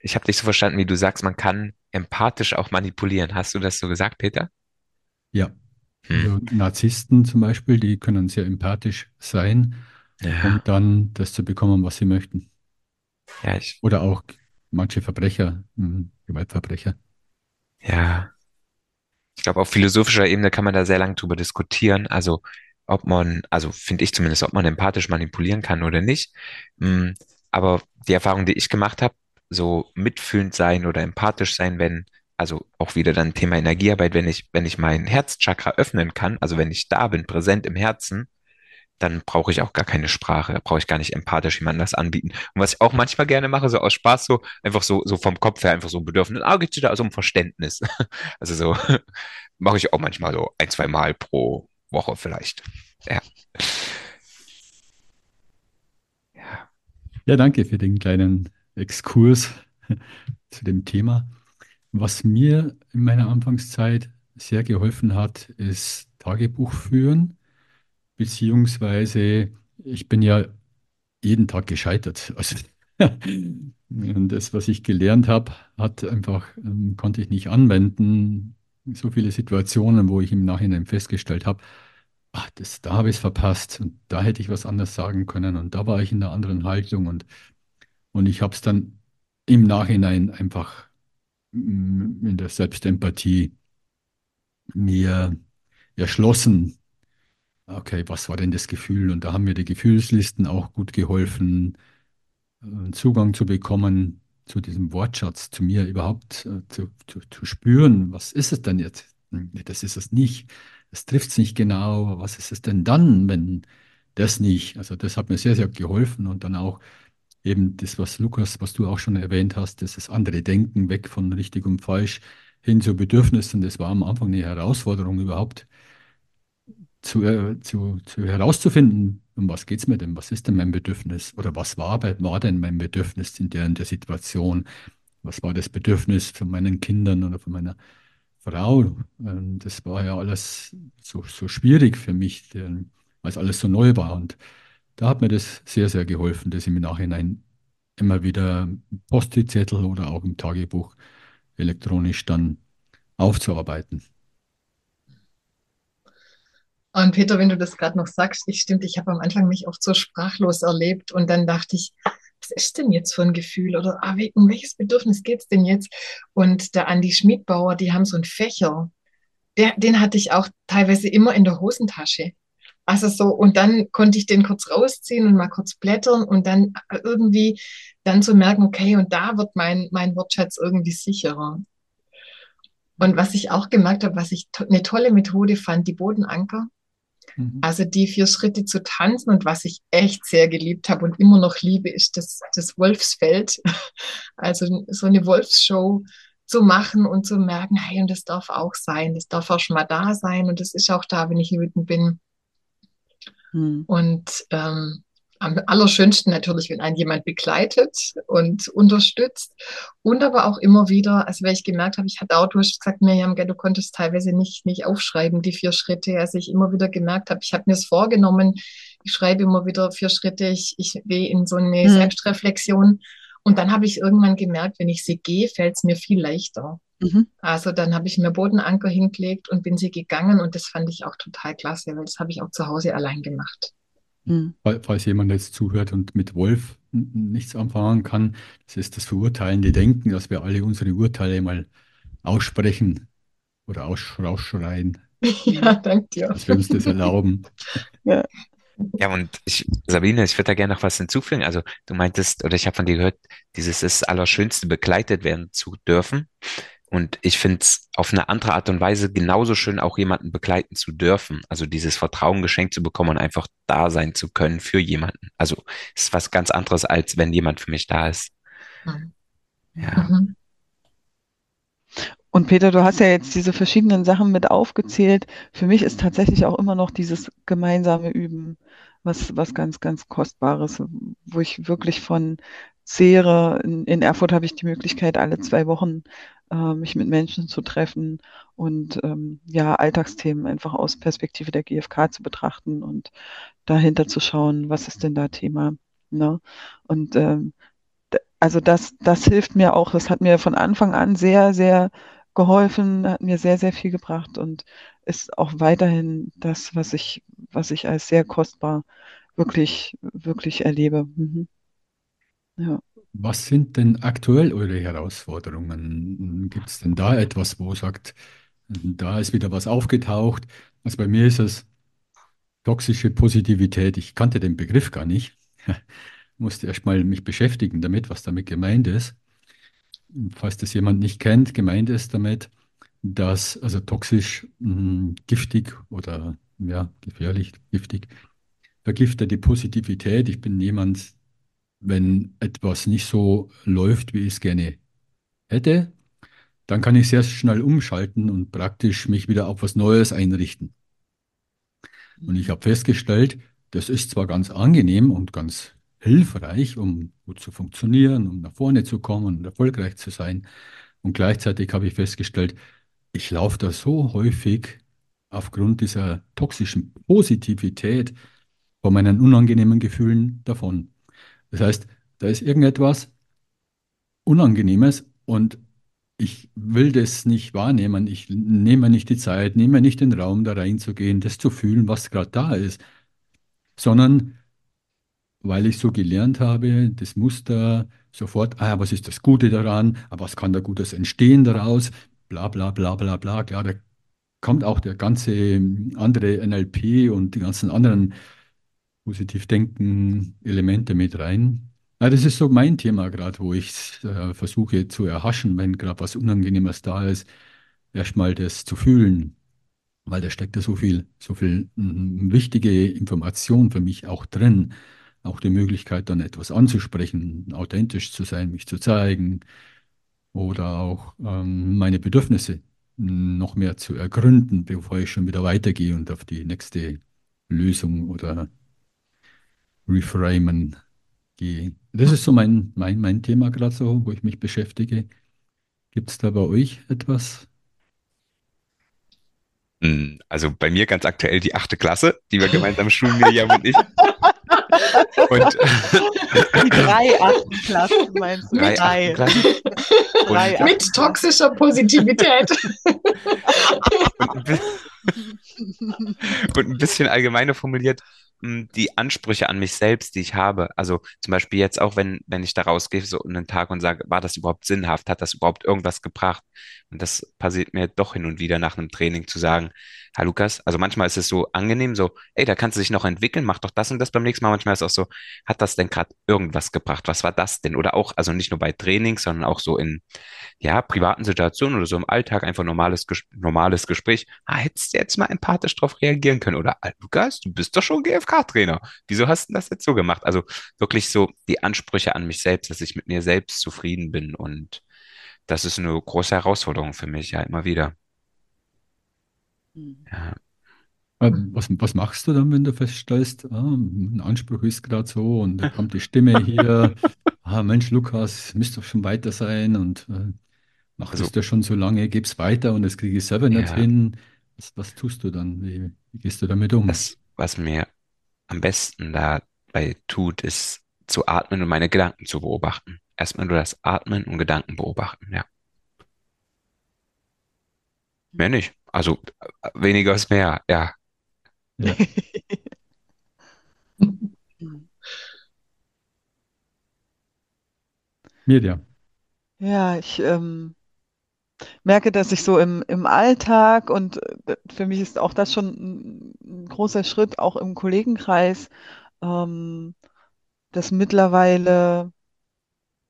ich habe dich so verstanden, wie du sagst, man kann empathisch auch manipulieren. Hast du das so gesagt, Peter? Ja. Hm. Also Narzissten zum Beispiel, die können sehr empathisch sein ja. um dann das zu bekommen, was sie möchten. Ja, ich, Oder auch manche Verbrecher, hm, Gewaltverbrecher. ja. Ich glaube, auf philosophischer Ebene kann man da sehr lang drüber diskutieren. Also, ob man, also finde ich zumindest, ob man empathisch manipulieren kann oder nicht. Mm, Aber die Erfahrung, die ich gemacht habe, so mitfühlend sein oder empathisch sein, wenn, also auch wieder dann Thema Energiearbeit, wenn ich, wenn ich mein Herzchakra öffnen kann, also wenn ich da bin, präsent im Herzen, dann brauche ich auch gar keine Sprache, da brauche ich gar nicht empathisch jemandem das anbieten. Und was ich auch manchmal gerne mache, so aus Spaß, so einfach so, so vom Kopf her einfach so ein Bedürfnis, ah, geht's da also um Verständnis. Also so mache ich auch manchmal so ein, zwei Mal pro Woche vielleicht. Ja. Ja, ja danke für den kleinen Exkurs zu dem Thema. Was mir in meiner Anfangszeit sehr geholfen hat, ist Tagebuch führen beziehungsweise ich bin ja jeden Tag gescheitert. Also, und das, was ich gelernt habe, hat einfach, ähm, konnte ich nicht anwenden. So viele Situationen, wo ich im Nachhinein festgestellt habe, ach, das, da habe ich es verpasst und da hätte ich was anderes sagen können und da war ich in einer anderen Haltung und, und ich habe es dann im Nachhinein einfach mm, in der Selbstempathie mir erschlossen, okay, was war denn das Gefühl? Und da haben mir die Gefühlslisten auch gut geholfen, äh, Zugang zu bekommen zu diesem Wortschatz, zu mir überhaupt äh, zu, zu, zu spüren, was ist es denn jetzt? Hm, das ist es nicht. Es trifft es nicht genau. Was ist es denn dann, wenn das nicht. Also das hat mir sehr, sehr geholfen und dann auch eben das, was Lukas, was du auch schon erwähnt hast, das ist andere Denken, weg von richtig und falsch hin zu Bedürfnissen. Das war am Anfang eine Herausforderung überhaupt zu, äh, zu, zu herauszufinden, um was geht es mir denn, was ist denn mein Bedürfnis oder was war, war denn mein Bedürfnis in der, in der Situation, was war das Bedürfnis von meinen Kindern oder von meiner Frau. Ähm, das war ja alles so, so schwierig für mich, weil es alles so neu war und da hat mir das sehr, sehr geholfen, das im Nachhinein immer wieder Post-it-Zettel oder auch im Tagebuch elektronisch dann aufzuarbeiten. Und Peter, wenn du das gerade noch sagst, ich stimmt, ich habe am Anfang mich oft so sprachlos erlebt und dann dachte ich, was ist denn jetzt für ein Gefühl oder ah, um welches Bedürfnis geht es denn jetzt? Und der Andi Schmidbauer, die haben so einen Fächer, der, den hatte ich auch teilweise immer in der Hosentasche. Also so, und dann konnte ich den kurz rausziehen und mal kurz blättern und dann irgendwie dann zu so merken, okay, und da wird mein, mein Wortschatz irgendwie sicherer. Und was ich auch gemerkt habe, was ich to eine tolle Methode fand, die Bodenanker. Mhm. Also die vier Schritte zu tanzen und was ich echt sehr geliebt habe und immer noch liebe, ist das, das Wolfsfeld. Also so eine Wolfsshow zu machen und zu merken, hey, und das darf auch sein, das darf auch schon mal da sein und das ist auch da, wenn ich wütend bin. Mhm. Und ähm, am allerschönsten natürlich, wenn einen jemand begleitet und unterstützt und aber auch immer wieder, also weil ich gemerkt habe, ich hatte auch, du hast gesagt, Miriam, du konntest teilweise nicht, nicht aufschreiben, die vier Schritte, also ich immer wieder gemerkt habe, ich habe mir es vorgenommen, ich schreibe immer wieder vier Schritte, ich, ich gehe in so eine mhm. Selbstreflexion und dann habe ich irgendwann gemerkt, wenn ich sie gehe, fällt es mir viel leichter. Mhm. Also dann habe ich mir Bodenanker hingelegt und bin sie gegangen und das fand ich auch total klasse, weil das habe ich auch zu Hause allein gemacht. Mhm. Falls jemand jetzt zuhört und mit Wolf nichts anfangen kann, das ist das verurteilende Denken, dass wir alle unsere Urteile mal aussprechen oder rausschreien. Ja, danke dir. Dass wir uns das erlauben. Ja. Ja, und ich, Sabine, ich würde da gerne noch was hinzufügen. Also du meintest, oder ich habe von dir gehört, dieses ist das Allerschönste, begleitet werden zu dürfen. Und ich finde es auf eine andere Art und Weise genauso schön, auch jemanden begleiten zu dürfen. Also dieses Vertrauen geschenkt zu bekommen und einfach da sein zu können für jemanden. Also es ist was ganz anderes, als wenn jemand für mich da ist. Mhm. Ja. Mhm. Und Peter, du hast ja jetzt diese verschiedenen Sachen mit aufgezählt. Für mich ist tatsächlich auch immer noch dieses gemeinsame Üben was, was ganz, ganz Kostbares, wo ich wirklich von zehre. In, in Erfurt habe ich die Möglichkeit, alle zwei Wochen äh, mich mit Menschen zu treffen und ähm, ja, Alltagsthemen einfach aus Perspektive der GfK zu betrachten und dahinter zu schauen, was ist denn da Thema. Ne? Und ähm, also das, das hilft mir auch, das hat mir von Anfang an sehr, sehr geholfen, hat mir sehr, sehr viel gebracht und ist auch weiterhin das, was ich, was ich als sehr kostbar wirklich, wirklich erlebe. Mhm. Ja. Was sind denn aktuell eure Herausforderungen? Gibt es denn da etwas, wo sagt, da ist wieder was aufgetaucht? Also bei mir ist es toxische Positivität. Ich kannte den Begriff gar nicht. Musste erst mal mich beschäftigen damit, was damit gemeint ist. Falls das jemand nicht kennt, gemeint ist damit, dass also toxisch, mh, hm, giftig oder ja, gefährlich, giftig, vergiftet die Positivität. Ich bin jemand, wenn etwas nicht so läuft, wie ich es gerne hätte, dann kann ich sehr schnell umschalten und praktisch mich wieder auf was Neues einrichten. Und ich habe festgestellt, das ist zwar ganz angenehm und ganz hilfreich, um gut zu funktionieren, um nach vorne zu kommen und erfolgreich zu sein. Und gleichzeitig habe ich festgestellt, ich laufe da so häufig aufgrund dieser toxischen Positivität von meinen unangenehmen Gefühlen davon. Das heißt, da ist irgendetwas Unangenehmes und ich will das nicht wahrnehmen. Ich nehme nicht die Zeit, nehme nicht den Raum, da reinzugehen, das zu fühlen, was gerade da ist, sondern weil ich so gelernt habe, das Muster sofort, ah, was ist das Gute daran, aber was kann da Gutes entstehen daraus, bla bla bla bla bla. Klar, da kommt auch der ganze andere NLP und die ganzen anderen positiv denken Elemente mit rein. Ja, das ist so mein Thema gerade, wo ich äh, versuche zu erhaschen, wenn gerade was Unangenehmes da ist, erstmal das zu fühlen weil da steckt ja so viel, so viel mm, wichtige Information für mich auch drin. Auch die Möglichkeit, dann etwas anzusprechen, authentisch zu sein, mich zu zeigen oder auch ähm, meine Bedürfnisse noch mehr zu ergründen, bevor ich schon wieder weitergehe und auf die nächste Lösung oder Reframen gehe. Das ist so mein, mein, mein Thema gerade so, wo ich mich beschäftige. Gibt es da bei euch etwas? Hm, Also bei mir ganz aktuell die achte Klasse, die wir gemeinsam schulen, Mirjam und ich. Und Die drei achten Klassen meinst du? drei Drei. Achtelklassen. Drei Mit toxischer Positivität. und, ein bisschen allgemeiner formuliert, die Ansprüche an mich selbst, die ich habe. Also zum Beispiel jetzt auch, wenn, wenn ich da rausgehe, so einen Tag und sage, war das überhaupt sinnhaft? Hat das überhaupt irgendwas gebracht? Und das passiert mir doch hin und wieder nach einem Training zu sagen, Herr Lukas, also manchmal ist es so angenehm, so, ey, da kannst du dich noch entwickeln, mach doch das und das beim nächsten Mal. Manchmal ist es auch so, hat das denn gerade irgendwas gebracht? Was war das denn? Oder auch, also nicht nur bei Trainings, sondern auch so in, ja, privaten Situationen oder so im Alltag einfach normales, normales Gespräch. Ah, hättest du jetzt mal empathisch drauf reagieren können? Oder, Lukas, du bist doch schon GFK-Trainer. Wieso hast du das jetzt so gemacht? Also wirklich so die Ansprüche an mich selbst, dass ich mit mir selbst zufrieden bin. Und das ist eine große Herausforderung für mich, ja, immer wieder. Hm. Ja, Äh, Was, was machst du dann, wenn du feststellst, ah, ein Anspruch ist gerade so und da kommt die Stimme hier, ah, Mensch, Lukas, müsste doch schon weiter sein und äh, mach also, das ja schon so lange, gib's weiter und das kriege ich selber nicht ja, hin. Was, was tust du dann? Wie, wie gehst du damit um? das, was mir am besten dabei tut, ist zu atmen und meine Gedanken zu beobachten. Erstmal nur das Atmen und Gedanken beobachten, ja. Mehr nicht. Also weniger ist mehr, ja. Ja. Mirjam. Ja, ich ähm, merke, dass ich so im, im Alltag und äh, für mich ist auch das schon ein, großer Schritt, auch im Kollegenkreis, ähm, das mittlerweile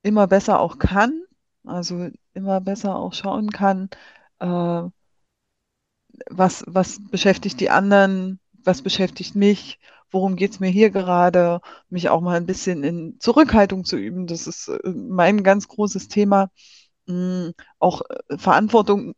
immer besser auch kann, also immer besser auch schauen kann, äh, was, was beschäftigt die anderen, was beschäftigt mich, worum geht's mir hier gerade, mich auch mal ein bisschen in Zurückhaltung zu üben. Das ist äh, mein ganz großes Thema. Mm, Auch äh, Verantwortung,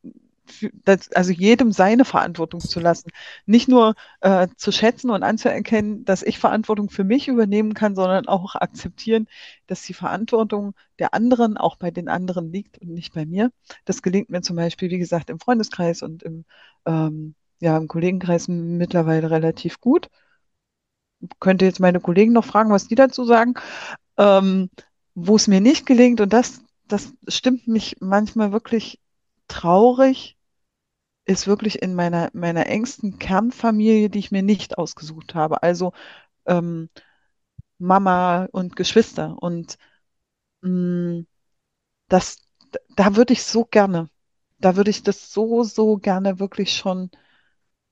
das, also jedem seine Verantwortung zu lassen. Nicht nur äh, zu schätzen und anzuerkennen, dass ich Verantwortung für mich übernehmen kann, sondern auch akzeptieren, dass die Verantwortung der anderen auch bei den anderen liegt und nicht bei mir. Das gelingt mir zum Beispiel, wie gesagt, im Freundeskreis und im, ähm, ja, im Kollegenkreis mittlerweile relativ gut. Könnte jetzt meine Kollegen noch fragen, was die dazu sagen. Ähm, wo es mir nicht gelingt, und das, das stimmt mich manchmal wirklich traurig, ist wirklich in meiner, meiner engsten Kernfamilie, die ich mir nicht ausgesucht habe. Also ähm, Mama und Geschwister. Und mh, das, da würde ich so gerne, da würde ich das so, so gerne wirklich schon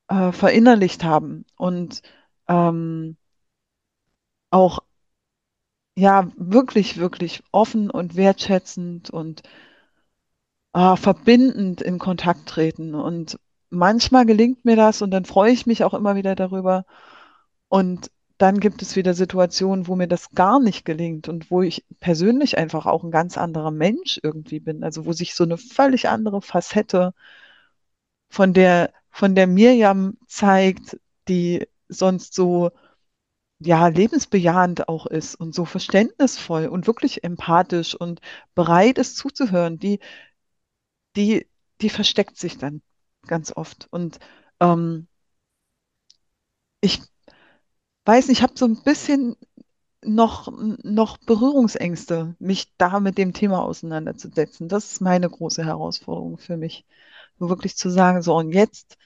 äh, verinnerlicht haben und ähm, auch ja wirklich, wirklich offen und wertschätzend und äh, verbindend in Kontakt treten. Und manchmal gelingt mir das und dann freue ich mich auch immer wieder darüber. Und dann gibt es wieder Situationen, wo mir das gar nicht gelingt und wo ich persönlich einfach auch ein ganz anderer Mensch irgendwie bin. Also wo sich so eine völlig andere Facette von der, von der Mirjam zeigt, die sonst so, ja, lebensbejahend auch ist und so verständnisvoll und wirklich empathisch und bereit ist zuzuhören, die, die, die versteckt sich dann ganz oft. Und ähm, ich weiß nicht, ich habe so ein bisschen noch, noch Berührungsängste, mich da mit dem Thema auseinanderzusetzen. Das ist meine große Herausforderung für mich. So wirklich zu sagen, so und jetzt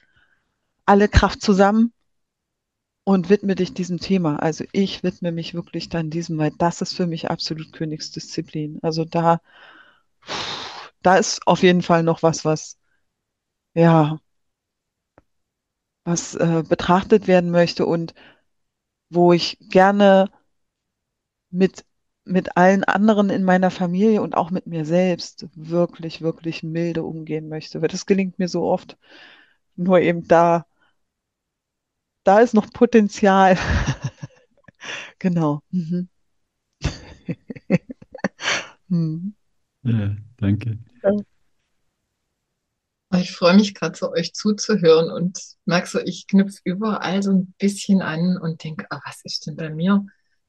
alle Kraft zusammen und widme dich diesem Thema. Also ich widme mich wirklich dann diesem, weil das ist für mich absolut Königsdisziplin. Also da, da ist auf jeden Fall noch was, was, ja, was äh, betrachtet werden möchte und wo ich gerne mit, mit allen anderen in meiner Familie und auch mit mir selbst wirklich, wirklich milde umgehen möchte. Weil das gelingt mir so oft. Nur eben da da ist noch Potenzial. genau. Mhm. hm. Ja, danke. Ich freue mich gerade so, euch zuzuhören und merke so, ich knüpfe überall so ein bisschen an und denke, ah, was ist denn bei mir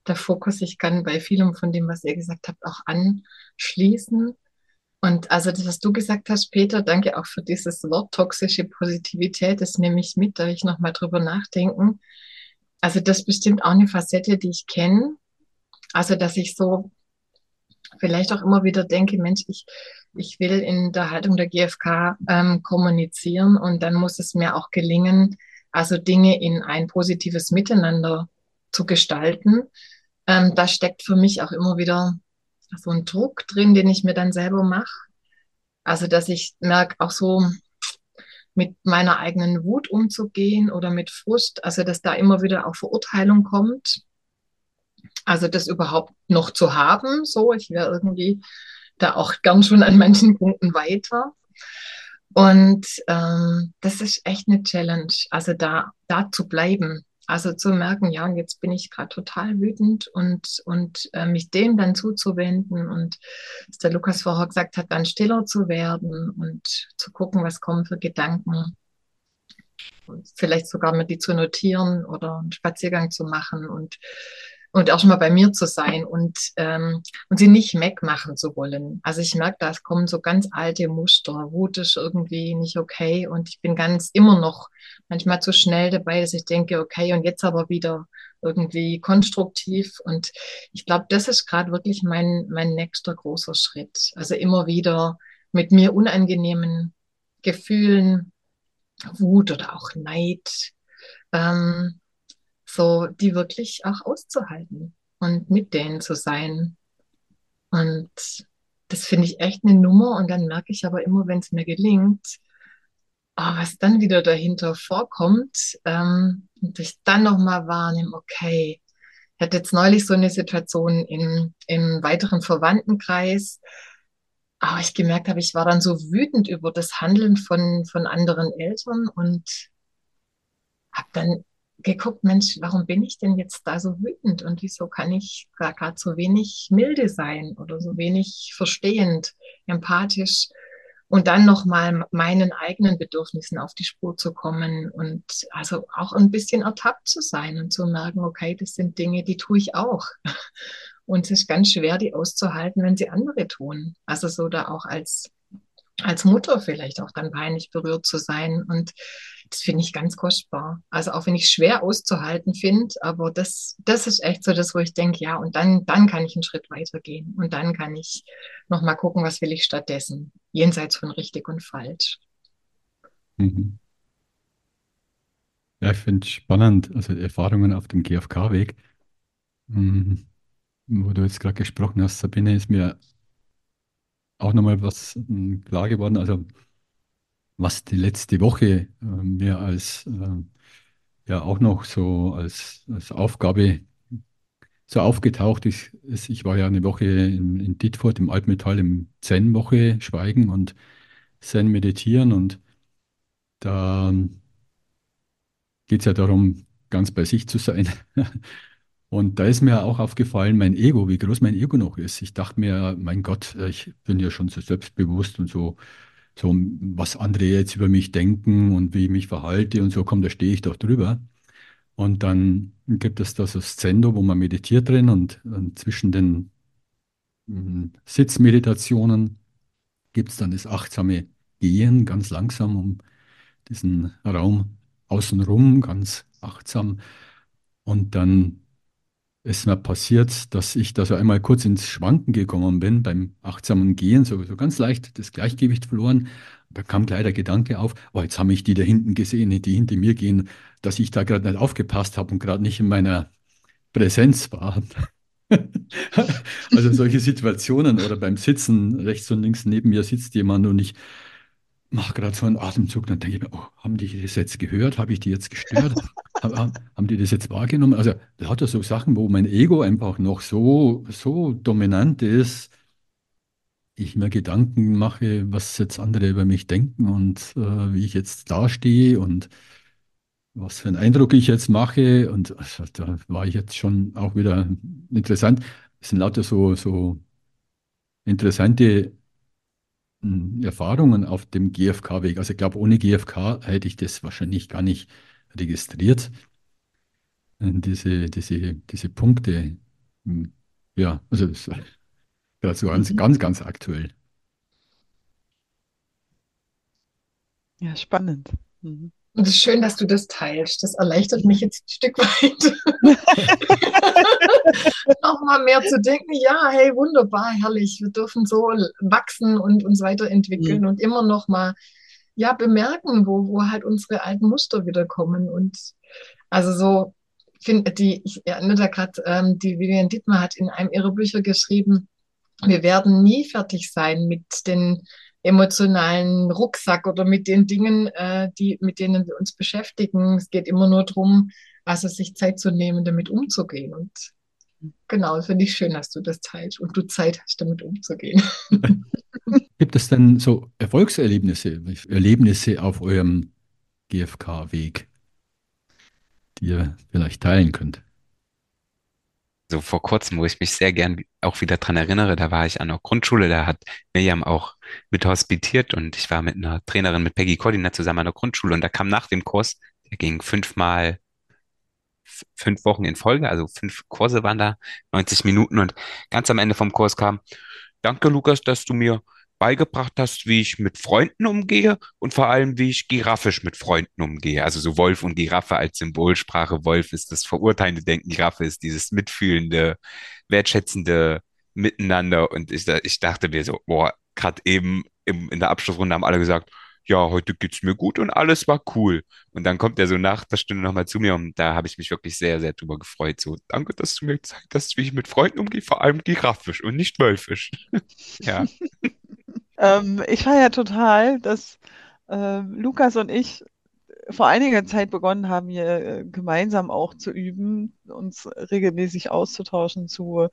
der Fokus? Ich kann bei vielem von dem, was ihr gesagt habt, auch anschließen. Und also das, was du gesagt hast, Peter, danke auch für dieses Wort toxische Positivität. Das nehme ich mit, da ich nochmal drüber nachdenken. Also das ist bestimmt auch eine Facette, die ich kenne. Also dass ich so vielleicht auch immer wieder denke, Mensch, ich, ich will in der Haltung der GfK ähm, kommunizieren und dann muss es mir auch gelingen, also Dinge in ein positives Miteinander zu gestalten. Ähm, da steckt für mich auch immer wieder so ein Druck drin, den ich mir dann selber mache. Also, dass ich merke, auch so mit meiner eigenen Wut umzugehen oder mit Frust, also dass da immer wieder auch Verurteilung kommt. Also das überhaupt noch zu haben, so, ich wäre irgendwie da auch gern schon an manchen Punkten weiter. Und ähm, das ist echt eine Challenge, also da, da zu bleiben. Also zu merken, ja, und jetzt bin ich gerade total wütend und, und äh, mich dem dann zuzuwenden und, was der Lukas vorher gesagt hat, dann stiller zu werden und zu gucken, was kommen für Gedanken. Und vielleicht sogar mit die zu notieren oder einen Spaziergang zu machen und und auch schon mal bei mir zu sein und, ähm, und sie nicht wegmachen zu wollen. Also ich merke, da kommen so ganz alte Muster. Wut ist irgendwie nicht okay und ich bin ganz immer noch manchmal zu schnell dabei, dass ich denke, okay, und jetzt aber wieder irgendwie konstruktiv. Und ich glaube, das ist gerade wirklich mein, mein nächster großer Schritt. Also immer wieder mit mir unangenehmen Gefühlen, Wut oder auch Neid, ähm, so die wirklich auch auszuhalten und mit denen zu sein. Und das finde ich echt eine Nummer. Und dann merke ich aber immer, wenn es mir gelingt, oh, was dann wieder dahinter vorkommt, ähm, und ich dann nochmal wahrnehme, okay, ich hatte jetzt neulich so eine Situation im, im weiteren Verwandtenkreis, aber ich gemerkt habe, ich war dann so wütend über das Handeln von, von anderen Eltern und habe dann geguckt, Mensch, warum bin ich denn jetzt da so wütend und wieso kann ich gerade so wenig milde sein oder so wenig verstehend, empathisch und dann nochmal meinen eigenen Bedürfnissen auf die Spur zu kommen und also auch ein bisschen ertappt zu sein und zu merken, okay, das sind Dinge, die tue ich auch. Und es ist ganz schwer, die auszuhalten, wenn sie andere tun. Also so da auch als, als Mutter vielleicht auch dann peinlich berührt zu sein und das finde ich ganz kostbar. Also auch wenn ich schwer auszuhalten finde, aber das, das ist echt so das, wo ich denke, ja, und dann, dann kann ich einen Schritt weitergehen und dann kann ich nochmal gucken, was will ich stattdessen, jenseits von richtig und falsch. Mhm. Ja, ich finde es spannend, also Erfahrungen auf dem GfK-Weg, mhm. wo du jetzt gerade gesprochen hast, Sabine, ist mir auch nochmal was hm, klar geworden. Also was die letzte Woche äh, mir als äh, ja auch noch so als, als Aufgabe so aufgetaucht ist, ist, ich war ja eine Woche in, in Dietfurt im Altmetall im Zen-Woche Schweigen und Zen meditieren und da geht es ja darum, ganz bei sich zu sein. Und da ist mir auch aufgefallen, mein Ego, wie groß mein Ego noch ist. Ich dachte mir, mein Gott, ich bin ja schon so selbstbewusst und so so was andere jetzt über mich denken und wie ich mich verhalte und so, komm, da stehe ich doch drüber. Und dann gibt es da so Szendo, wo man meditiert drin und, und zwischen den mm, Sitzmeditationen gibt es dann das achtsame Gehen, ganz langsam um diesen Raum außenrum, ganz achtsam. Und dann ist mir passiert, dass ich da so einmal kurz ins Schwanken gekommen bin beim achtsamen Gehen, so, ganz leicht das Gleichgewicht verloren. Da kam gleich der Gedanke auf, oh, jetzt haben mich die da hinten gesehen, die hinter mir gehen, dass ich da gerade nicht aufgepasst habe und gerade nicht in meiner Präsenz war. also solche Situationen oder beim Sitzen, rechts und links neben mir sitzt jemand und ich mache gerade so einen Atemzug, dann denke ich mir, oh, haben die das jetzt gehört? Habe ich die jetzt gestört? haben, haben die das jetzt wahrgenommen? Also lauter so Sachen, wo mein Ego einfach noch so, so dominant ist, ich mir Gedanken mache, was jetzt andere über mich denken und äh, wie ich jetzt dastehe und was für einen Eindruck ich jetzt mache. Und also, da war ich jetzt schon auch wieder interessant. Es sind lauter so, so interessante Erfahrungen auf dem GFK-Weg. Also ich glaube, ohne GFK hätte ich das wahrscheinlich gar nicht registriert. Diese, diese, diese Punkte. Hm, ja, also das war so ganz, Mhm. ganz, ganz aktuell. Ja, spannend. Mhm. Und es ist schön, dass du das teilst. Das erleichtert mich jetzt ein Stück weit. Nochmal mehr zu denken, ja, hey, wunderbar, herrlich. Wir dürfen so wachsen und uns weiterentwickeln Mhm. und immer noch mal ja, bemerken, wo, wo halt unsere alten Muster wiederkommen. Und also so, finde die, ich erinnere da gerade, ähm, die Vivian Dittmar hat in einem ihrer Bücher geschrieben, wir werden nie fertig sein mit den emotionalen Rucksack oder mit den Dingen, äh, die, mit denen wir uns beschäftigen. Es geht immer nur darum, also sich Zeit zu nehmen, damit umzugehen. Und genau, finde ich schön, dass du das teilst und du Zeit hast, damit umzugehen. Gibt es denn so Erfolgserlebnisse, Erlebnisse auf eurem GFK-Weg, die ihr vielleicht teilen könnt? So vor kurzem, wo ich mich sehr gern auch wieder dran erinnere, da war ich an der Grundschule, da hat Miriam auch mit hospitiert und ich war mit einer Trainerin, mit Peggy Cordina zusammen an der Grundschule und da kam nach dem Kurs, der ging fünfmal, fünf Wochen in Folge, also fünf Kurse waren da, 90 Minuten und ganz am Ende vom Kurs kam, danke Lukas, dass du mir beigebracht hast, wie ich mit Freunden umgehe und vor allem, wie ich giraffisch mit Freunden umgehe. Also so Wolf und Giraffe als Symbolsprache. Wolf ist das verurteilende Denken, Giraffe ist dieses mitfühlende, wertschätzende Miteinander. Und ich, ich dachte mir so, boah, gerade eben im, in der Abschlussrunde haben alle gesagt, ja, heute geht's mir gut und alles war cool. Und dann kommt er so nach der Stunde nochmal zu mir und da habe ich mich wirklich sehr, sehr drüber gefreut. So, danke, dass du mir gezeigt hast, wie ich mit Freunden umgehe, vor allem giraffisch und nicht wölfisch. Ja. Ähm, ich feiere total, dass äh, Lukas und ich vor einiger Zeit begonnen haben, hier äh, gemeinsam auch zu üben, uns regelmäßig auszutauschen zu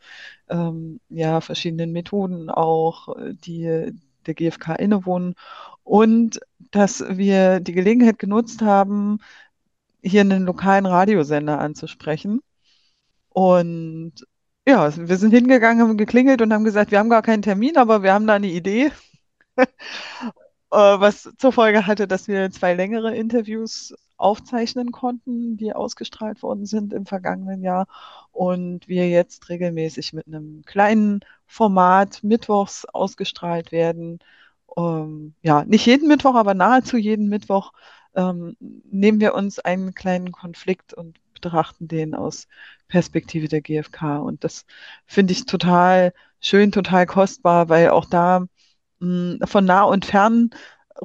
ähm, ja, verschiedenen Methoden auch, äh, die der GfK innewohnen. Und dass wir die Gelegenheit genutzt haben, hier einen lokalen Radiosender anzusprechen. Und ja, wir sind hingegangen, haben geklingelt und haben gesagt, wir haben gar keinen Termin, aber wir haben da eine Idee. Äh, was zur Folge hatte, dass wir zwei längere Interviews aufzeichnen konnten, die ausgestrahlt worden sind im vergangenen Jahr und wir jetzt regelmäßig mit einem kleinen Format mittwochs ausgestrahlt werden. Ähm, ja, nicht jeden Mittwoch, aber nahezu jeden Mittwoch ähm, nehmen wir uns einen kleinen Konflikt und betrachten den aus Perspektive der GfK. Und das finde ich total schön, total kostbar, weil auch da von nah und fern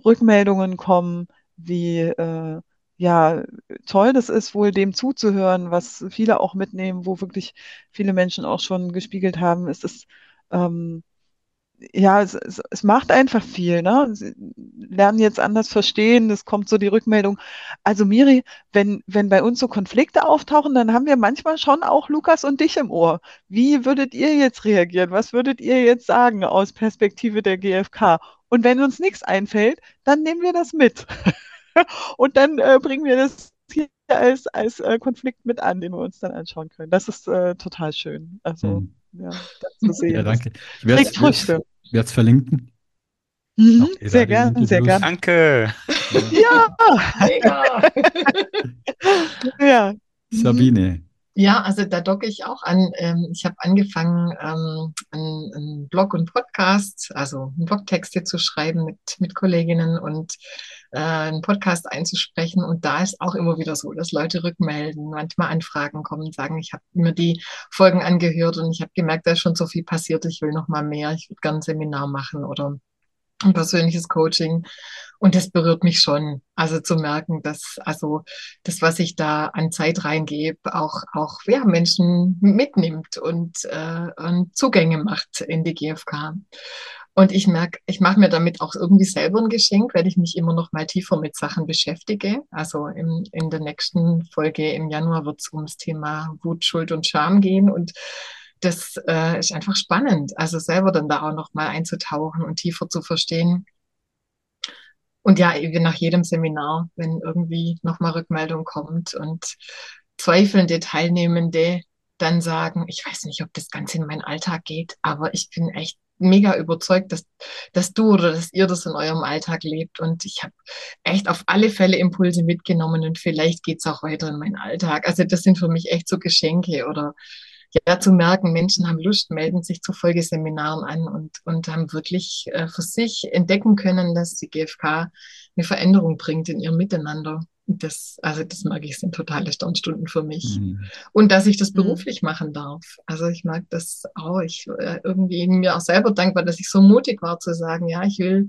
Rückmeldungen kommen, wie äh, ja toll das ist, wohl dem zuzuhören, was viele auch mitnehmen, wo wirklich viele Menschen auch schon gespiegelt haben. Es ist ähm, ja, es, es, es macht einfach viel, ne? Sie lernen jetzt anders verstehen, es kommt so die Rückmeldung. Also Miri, wenn, wenn bei uns so Konflikte auftauchen, dann haben wir manchmal schon auch Lukas und dich im Ohr. Wie würdet ihr jetzt reagieren? Was würdet ihr jetzt sagen aus Perspektive der GfK? Und wenn uns nichts einfällt, dann nehmen wir das mit. Und dann äh, bringen wir das hier als, als äh, Konflikt mit an, den wir uns dann anschauen können. Das ist äh, total schön. Also, Hm. Ja, das zu sehen. Ja, danke. Ich werde es verlinken. Mhm, sehr gerne, sehr gerne. Danke. Ja, Mega. ja. Mhm. Sabine. Ja, also da docke ich auch an. Ähm, ich habe angefangen, ähm, einen, einen Blog und Podcast, also Blogtexte zu schreiben mit, mit Kolleginnen und äh, einen Podcast einzusprechen. Und da ist auch immer wieder so, dass Leute rückmelden, manchmal Anfragen kommen, sagen, ich habe mir die Folgen angehört und ich habe gemerkt, da ist schon so viel passiert, ich will noch mal mehr, ich würde gerne ein Seminar machen oder ein persönliches Coaching. Und das berührt mich schon. Also zu merken, dass also das, was ich da an Zeit reingebe, auch, auch ja, Menschen mitnimmt und, äh, und Zugänge macht in die GfK. Und ich merke, ich mache mir damit auch irgendwie selber ein Geschenk, weil ich mich immer noch mal tiefer mit Sachen beschäftige. Also im, in der nächsten Folge im Januar wird es ums Thema Wut, Schuld und Scham gehen. Und das äh, ist einfach spannend, also selber dann da auch noch mal einzutauchen und tiefer zu verstehen. und ja, nach jedem Seminar, wenn irgendwie nochmal Rückmeldung kommt und zweifelnde Teilnehmende dann sagen, ich weiß nicht, ob das Ganze in meinen Alltag geht, aber ich bin echt mega überzeugt, dass, dass du oder dass ihr das in eurem Alltag lebt. Und ich habe echt auf alle Fälle Impulse mitgenommen und vielleicht geht's auch weiter in meinen Alltag. Also das sind für mich echt so Geschenke oder ja, zu merken, Menschen haben Lust, melden sich zu Folgeseminaren an und, und haben wirklich äh, für sich entdecken können, dass die GfK eine Veränderung bringt in ihrem Miteinander. Das, also das mag ich, sind totale Sternstunden für mich. Mhm. Und dass ich das mhm. beruflich mhm. machen darf. Also ich mag das auch. Ich äh, irgendwie mir auch selber dankbar, dass ich so mutig war zu sagen, ja, ich will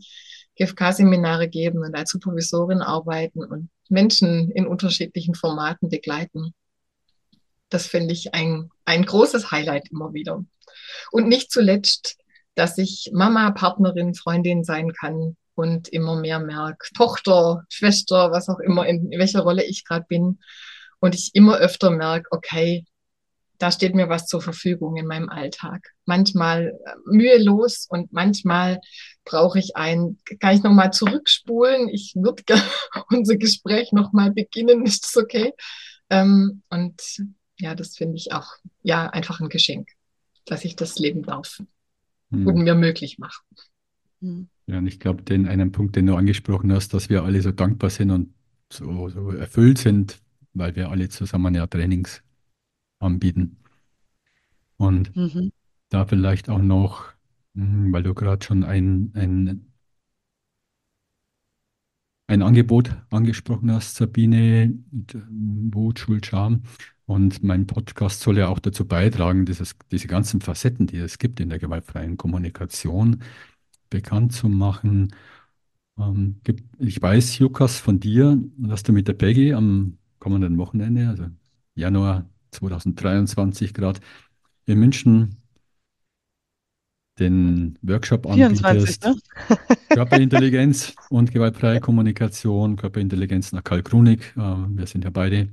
GfK-Seminare geben und als Supervisorin arbeiten und Menschen in unterschiedlichen Formaten begleiten. Das finde ich ein, ein großes Highlight immer wieder. Und nicht zuletzt, dass ich Mama, Partnerin, Freundin sein kann und immer mehr merke, Tochter, Schwester, was auch immer, in welcher Rolle ich gerade bin. Und ich immer öfter merke, okay, da steht mir was zur Verfügung in meinem Alltag. Manchmal äh, mühelos und manchmal brauche ich ein, kann ich nochmal zurückspulen? Ich würde gerne unser Gespräch nochmal beginnen, ist das okay? Ähm, und ja, das finde ich auch, ja, einfach ein Geschenk, dass ich das leben darf hm. und mir möglich mache. Hm. Ja, und ich glaube, den einen Punkt, den du angesprochen hast, dass wir alle so dankbar sind und so, so erfüllt sind, weil wir alle zusammen ja Trainings anbieten. Und mhm. da vielleicht auch noch, hm, weil du gerade schon ein, ein, ein Angebot angesprochen hast, Sabine, Wut, Schuld, Scham. Und mein Podcast soll ja auch dazu beitragen, dieses, diese ganzen Facetten, die es gibt in der gewaltfreien Kommunikation, bekannt zu machen. Ähm, gibt, ich weiß, Lukas, von dir, dass du mit der Peggy am kommenden Wochenende, also Januar 2023 gerade in München den Workshop 24, anbietest. Ne? Körperintelligenz und gewaltfreie Kommunikation, Körperintelligenz nach Karl Krunig. Äh, wir sind ja beide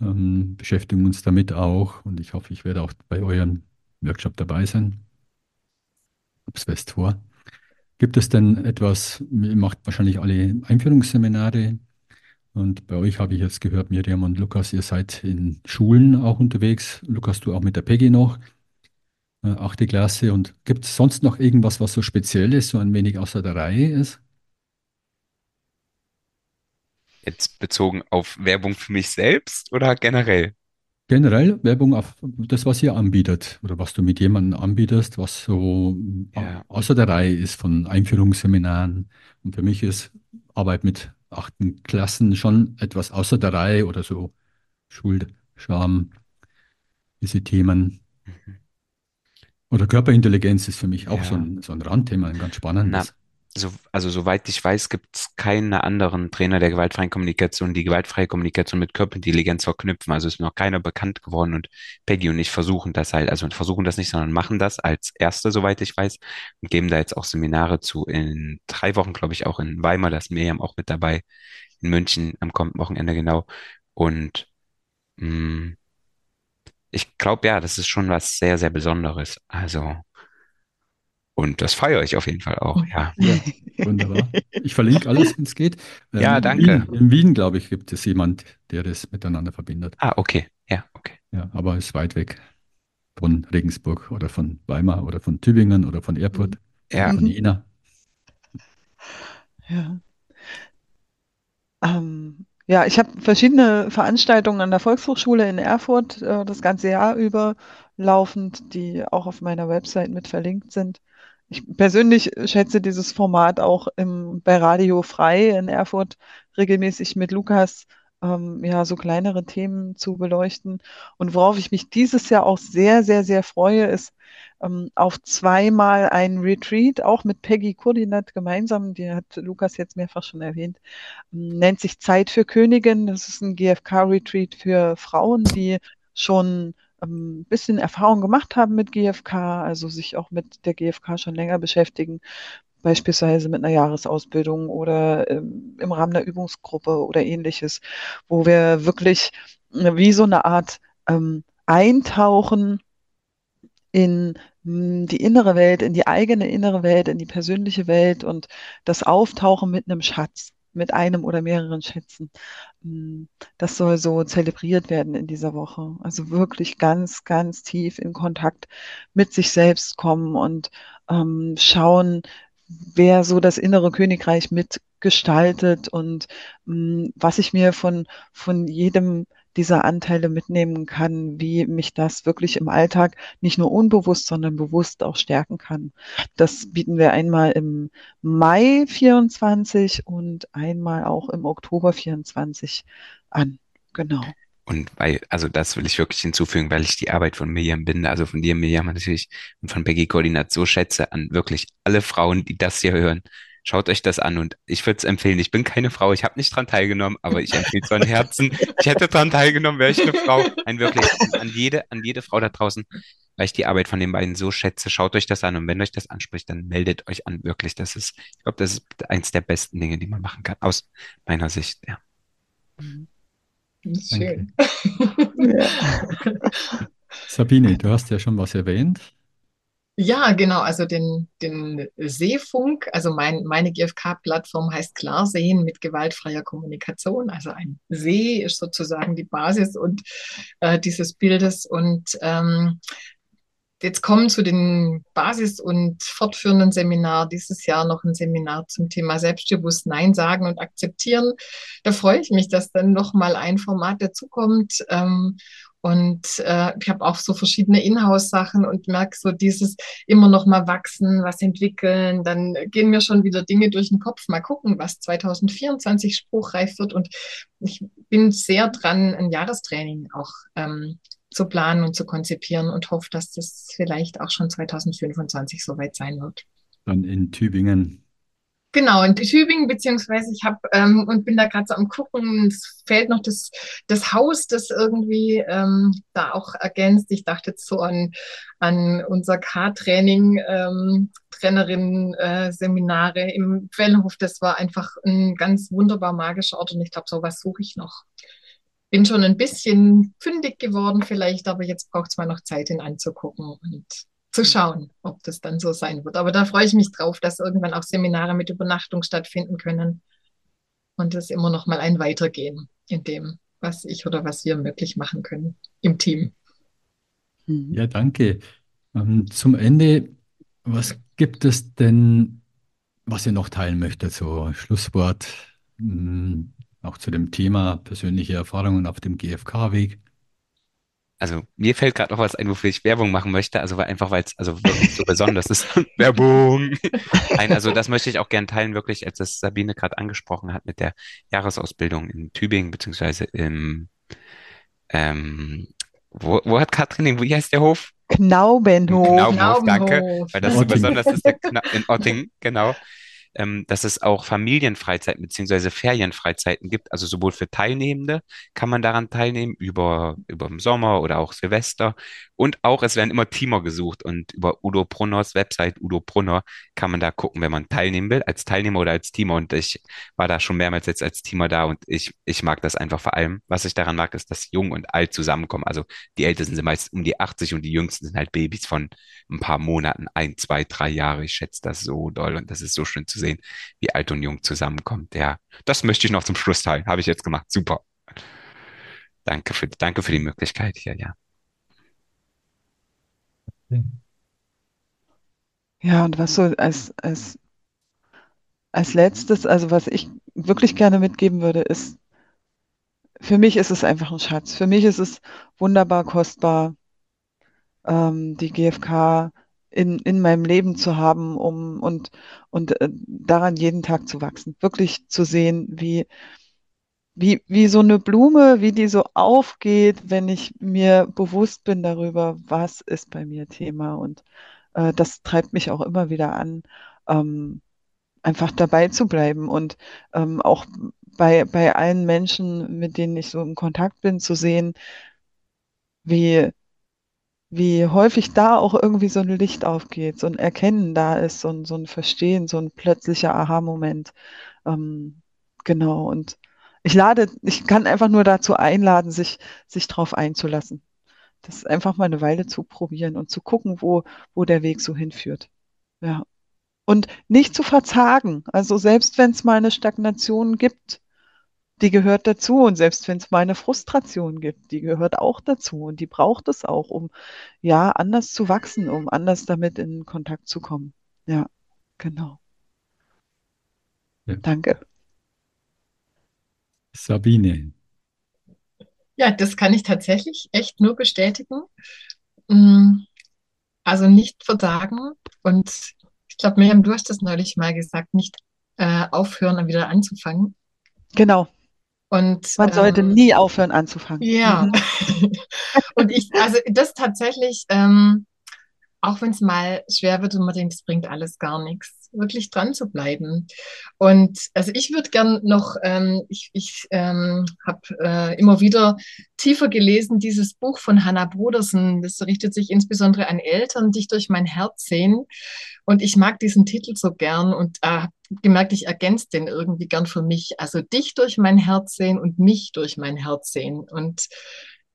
ähm, beschäftigen uns damit auch und ich hoffe, ich werde auch bei eurem Workshop dabei sein. Hab's fest vor. Gibt es denn etwas, ihr macht wahrscheinlich alle Einführungsseminare und bei euch habe ich jetzt gehört, Miriam und Lukas, ihr seid in Schulen auch unterwegs. Lukas, du auch mit der Peggy noch, äh, achte Klasse. Und gibt es sonst noch irgendwas, was so speziell ist, so ein wenig außer der Reihe ist? Jetzt bezogen auf Werbung für mich selbst oder generell? Generell Werbung auf das, was ihr anbietet oder was du mit jemandem anbietest, was so ja. außer der Reihe ist von Einführungsseminaren. Und für mich ist Arbeit mit achten Klassen schon etwas außer der Reihe oder so Schuld, Scham, diese Themen. Mhm. Oder Körperintelligenz ist für mich auch ja. so, ein, so ein Randthema, ein ganz spannendes. So, also soweit ich weiß, gibt es keinen anderen Trainer der gewaltfreien Kommunikation, die gewaltfreie Kommunikation mit Körperintelligenz verknüpfen. Also ist noch keiner bekannt geworden und Peggy und ich versuchen das halt, also versuchen das nicht, sondern machen das als Erste, soweit ich weiß, und geben da jetzt auch Seminare zu. In drei Wochen, glaube ich, auch in Weimar, da ist Miriam auch mit dabei, in München am kommenden Wochenende genau. Und mh, mm, ich glaube, ja, das ist schon was sehr, sehr Besonderes. Also und das feiere ich auf jeden Fall auch, ja. ja wunderbar. Ich verlinke alles, wenn es geht. Ähm, ja, danke. In Wien, Wien, glaube ich, gibt es jemand, der das miteinander verbindet. Ah, okay. Ja, okay. Ja, aber es ist weit weg von Regensburg oder von Weimar oder von Tübingen oder von Erfurt. Ja. Von Jena. Ja. Ähm, ja, ich habe verschiedene Veranstaltungen an der Volkshochschule in Erfurt äh, das ganze Jahr über laufend, die auch auf meiner Website mit verlinkt sind. Ich persönlich schätze dieses Format auch im, bei Radio Frei in Erfurt regelmäßig mit Lukas ähm, ja so kleinere Themen zu beleuchten. Und worauf ich mich dieses Jahr auch sehr, sehr, sehr freue, ist ähm, auf zweimal ein Retreat, auch mit Peggy Kurdinat gemeinsam, die hat Lukas jetzt mehrfach schon erwähnt, ähm, nennt sich Zeit für Königin. Das ist ein GFK-Retreat für Frauen, die schon ein ähm, bisschen Erfahrung gemacht haben mit GFK, also sich auch mit der GFK schon länger beschäftigen, beispielsweise mit einer Jahresausbildung oder ähm, im Rahmen der Übungsgruppe oder ähnliches, wo wir wirklich äh, wie so eine Art ähm, Eintauchen in hm, die innere Welt, in die eigene innere Welt, in die persönliche Welt und das Auftauchen mit einem Schatz, mit einem oder mehreren Schätzen. Hm, das soll so zelebriert werden in dieser Woche. Also wirklich ganz, ganz tief in Kontakt mit sich selbst kommen und ähm, schauen, wer so das innere Königreich mitgestaltet und mh, hm, was ich mir von, von jedem dieser Anteile mitnehmen kann, wie mich das wirklich im Alltag nicht nur unbewusst, sondern bewusst auch stärken kann. Das bieten wir einmal im Mai 24 und einmal auch im Oktober 24 an. Genau. Und weil, also das will ich wirklich hinzufügen, weil ich die Arbeit von Miriam Binde, also von dir, Miriam, natürlich und von Becky Koordinat so schätze an wirklich alle Frauen, die das hier hören. Schaut euch das an und ich würde es empfehlen. Ich bin keine Frau, ich habe nicht dran teilgenommen, aber ich empfehle es von Herzen. Ich hätte dran teilgenommen, wäre ich eine Frau. Ein wirklich an jede, an jede Frau da draußen, weil ich die Arbeit von den beiden so schätze. Schaut euch das an und wenn euch das anspricht, dann meldet euch an. Wirklich, das ist, ich glaube, das ist eins der besten Dinge, die man machen kann, aus meiner Sicht. Ja. Schön. Sabine, du hast ja schon was erwähnt. Ja, genau, also den, den Seefunk, also mein, meine GfK-Plattform heißt Klarsehen mit gewaltfreier Kommunikation. Also ein See ist sozusagen die Basis und äh, dieses Bildes. Und ähm, jetzt kommen zu den Basis- und fortführenden Seminar dieses Jahr noch ein Seminar zum Thema selbstbewusst Nein sagen und akzeptieren. Da freue ich mich, dass dann noch mal ein Format dazukommt. Ähm, und äh, ich habe auch so verschiedene Inhouse-Sachen und merke so dieses immer noch mal wachsen, was entwickeln. Dann gehen mir schon wieder Dinge durch den Kopf. Mal gucken, was 2024 spruchreif wird. Und ich bin sehr dran, ein Jahrestraining auch ähm, zu planen und zu konzipieren und hoffe, dass das vielleicht auch schon 2025 soweit sein wird. Dann in Tübingen. Genau, in Tübingen, beziehungsweise ich habe ähm, und bin da gerade so am gucken, es fehlt noch das, das Haus, das irgendwie ähm, da auch ergänzt. Ich dachte jetzt so an, an unser K-Training, ähm, Trainerinnen-Seminare äh, im Quellenhof. Das war einfach ein ganz wunderbar magischer Ort und ich glaube, sowas suche ich noch. Bin schon ein bisschen fündig geworden vielleicht, aber jetzt braucht es mal noch Zeit, ihn anzugucken und zu schauen, ob das dann so sein wird. Aber da freue ich mich drauf, dass irgendwann auch Seminare mit Übernachtung stattfinden können und es immer noch mal ein Weitergehen in dem, was ich oder was wir möglich machen können im Team. Mhm. Ja, danke. Ähm, zum Ende, was gibt es denn, was ihr noch teilen möchtet? So Schlusswort, hm, auch zu dem Thema persönliche Erfahrungen auf dem GFK-Weg also mir fällt gerade noch was ein, wofür ich Werbung machen möchte, also weil einfach, weil es also wirklich so besonders ist. Werbung! Nein, also das möchte ich auch gern teilen, wirklich, als das Sabine gerade angesprochen hat mit der Jahresausbildung in Tübingen, beziehungsweise im, ähm, wo, wo hat Katrin, wie heißt der Hof? Knaubenhof. Knaubenhof, danke, weil das so besonders ist, der Kna in Otting, genau ähm, dass es auch Familienfreizeiten beziehungsweise Ferienfreizeiten gibt. Also sowohl für Teilnehmende kann man daran teilnehmen, über, über den Sommer oder auch Silvester. Und auch, es werden immer Teamer gesucht. Und über Udo Brunners Website, Udo Brunner, kann man da gucken, wenn man teilnehmen will, als Teilnehmer oder als Teamer. Und ich war da schon mehrmals jetzt als Teamer da und ich, ich mag das einfach vor allem. Was ich daran mag, ist, dass Jung und Alt zusammenkommen. Also die Ältesten sind meist um die 80 und die Jüngsten sind halt Babys von ein paar Monaten, ein, zwei, drei Jahre. Ich schätze das so doll und das ist so schön zu sehen sehen, wie alt und jung zusammenkommt. Ja, das möchte ich noch zum Schluss teilen. Habe ich jetzt gemacht. Super. Danke für, danke für die Möglichkeit hier, ja. Ja, und was so als, als, als letztes, also was ich wirklich gerne mitgeben würde, ist, für mich ist es einfach ein Schatz. Für mich ist es wunderbar kostbar, ähm, die GfK in, in meinem Leben zu haben, um und, und äh, daran jeden Tag zu wachsen. Wirklich zu sehen, wie, wie, wie so eine Blume, wie die so aufgeht, wenn ich mir bewusst bin darüber, was ist bei mir Thema. Und äh, das treibt mich auch immer wieder an, ähm, einfach dabei zu bleiben und ähm, auch bei, bei allen Menschen, mit denen ich so in Kontakt bin, zu sehen, wie, wie häufig da auch irgendwie so ein Licht aufgeht, so ein Erkennen da ist, so ein, so ein Verstehen, so ein plötzlicher Aha-Moment. Ähm, genau. Und ich lade, ich kann einfach nur dazu einladen, sich, sich drauf einzulassen. das einfach mal eine Weile zu probieren und zu gucken, wo, wo der Weg so hinführt. Ja. Und nicht zu verzagen. Also selbst wenn es mal eine Stagnation gibt, die gehört dazu. Und selbst wenn es mal eine Frustration gibt, die gehört auch dazu. Und die braucht es auch, um ja anders zu wachsen, um anders damit in Kontakt zu kommen. Ja, genau. Ja. Danke. Sabine. Ja, das kann ich tatsächlich echt nur bestätigen. Mm, also nicht versagen und ich glaube, Miriam, du hast das neulich mal gesagt, nicht äh, aufhören und wieder anzufangen. Genau. Und man sollte ähm, nie aufhören anzufangen. Ja. Mhm. und ich, also das tatsächlich, ähm, auch wenn es mal schwer wird und man denkt, es bringt alles gar nichts, wirklich dran zu bleiben. Und also ich würde gern noch, ähm, ich, ich ähm, habe äh, immer wieder tiefer gelesen, dieses Buch von Hannah Brodersen, das richtet sich insbesondere an Eltern, die ich durch mein Herz sehen. Und ich mag diesen Titel so gern und äh, gemerkt, ich ergänze den irgendwie gern für mich. Also dich durch mein Herz sehen und mich durch mein Herz sehen. Und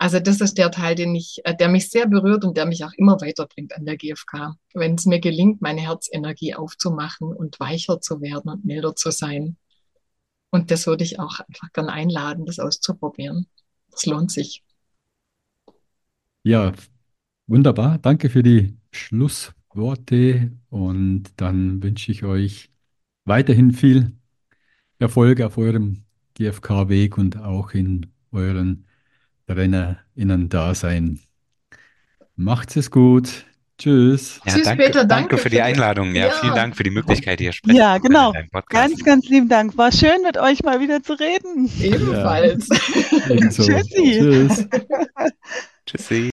also das ist der Teil, den ich, äh, der mich sehr berührt und der mich auch immer weiterbringt an der GfK. Wenn es mir gelingt, meine Herzenergie aufzumachen und weicher zu werden und milder zu sein. Und das würde ich auch einfach gern einladen, das auszuprobieren. Es lohnt sich. Ja, wunderbar. Danke für die Schlussworte und dann wünsche ich euch weiterhin viel Erfolg auf eurem GfK-Weg und auch in euren RennerInnen-Dasein. Macht's es gut. Tschüss. Ja, Tschüss, danke, Peter. Danke, Danke für die Einladung. Ja, Ja. vielen Dank für die Möglichkeit, hier sprechen Ja, zu können genau. Ganz, ganz lieben Dank. War schön, mit euch mal wieder zu reden. Ebenfalls. Ebenso. Tschüssi. Tschüss. Tschüssi.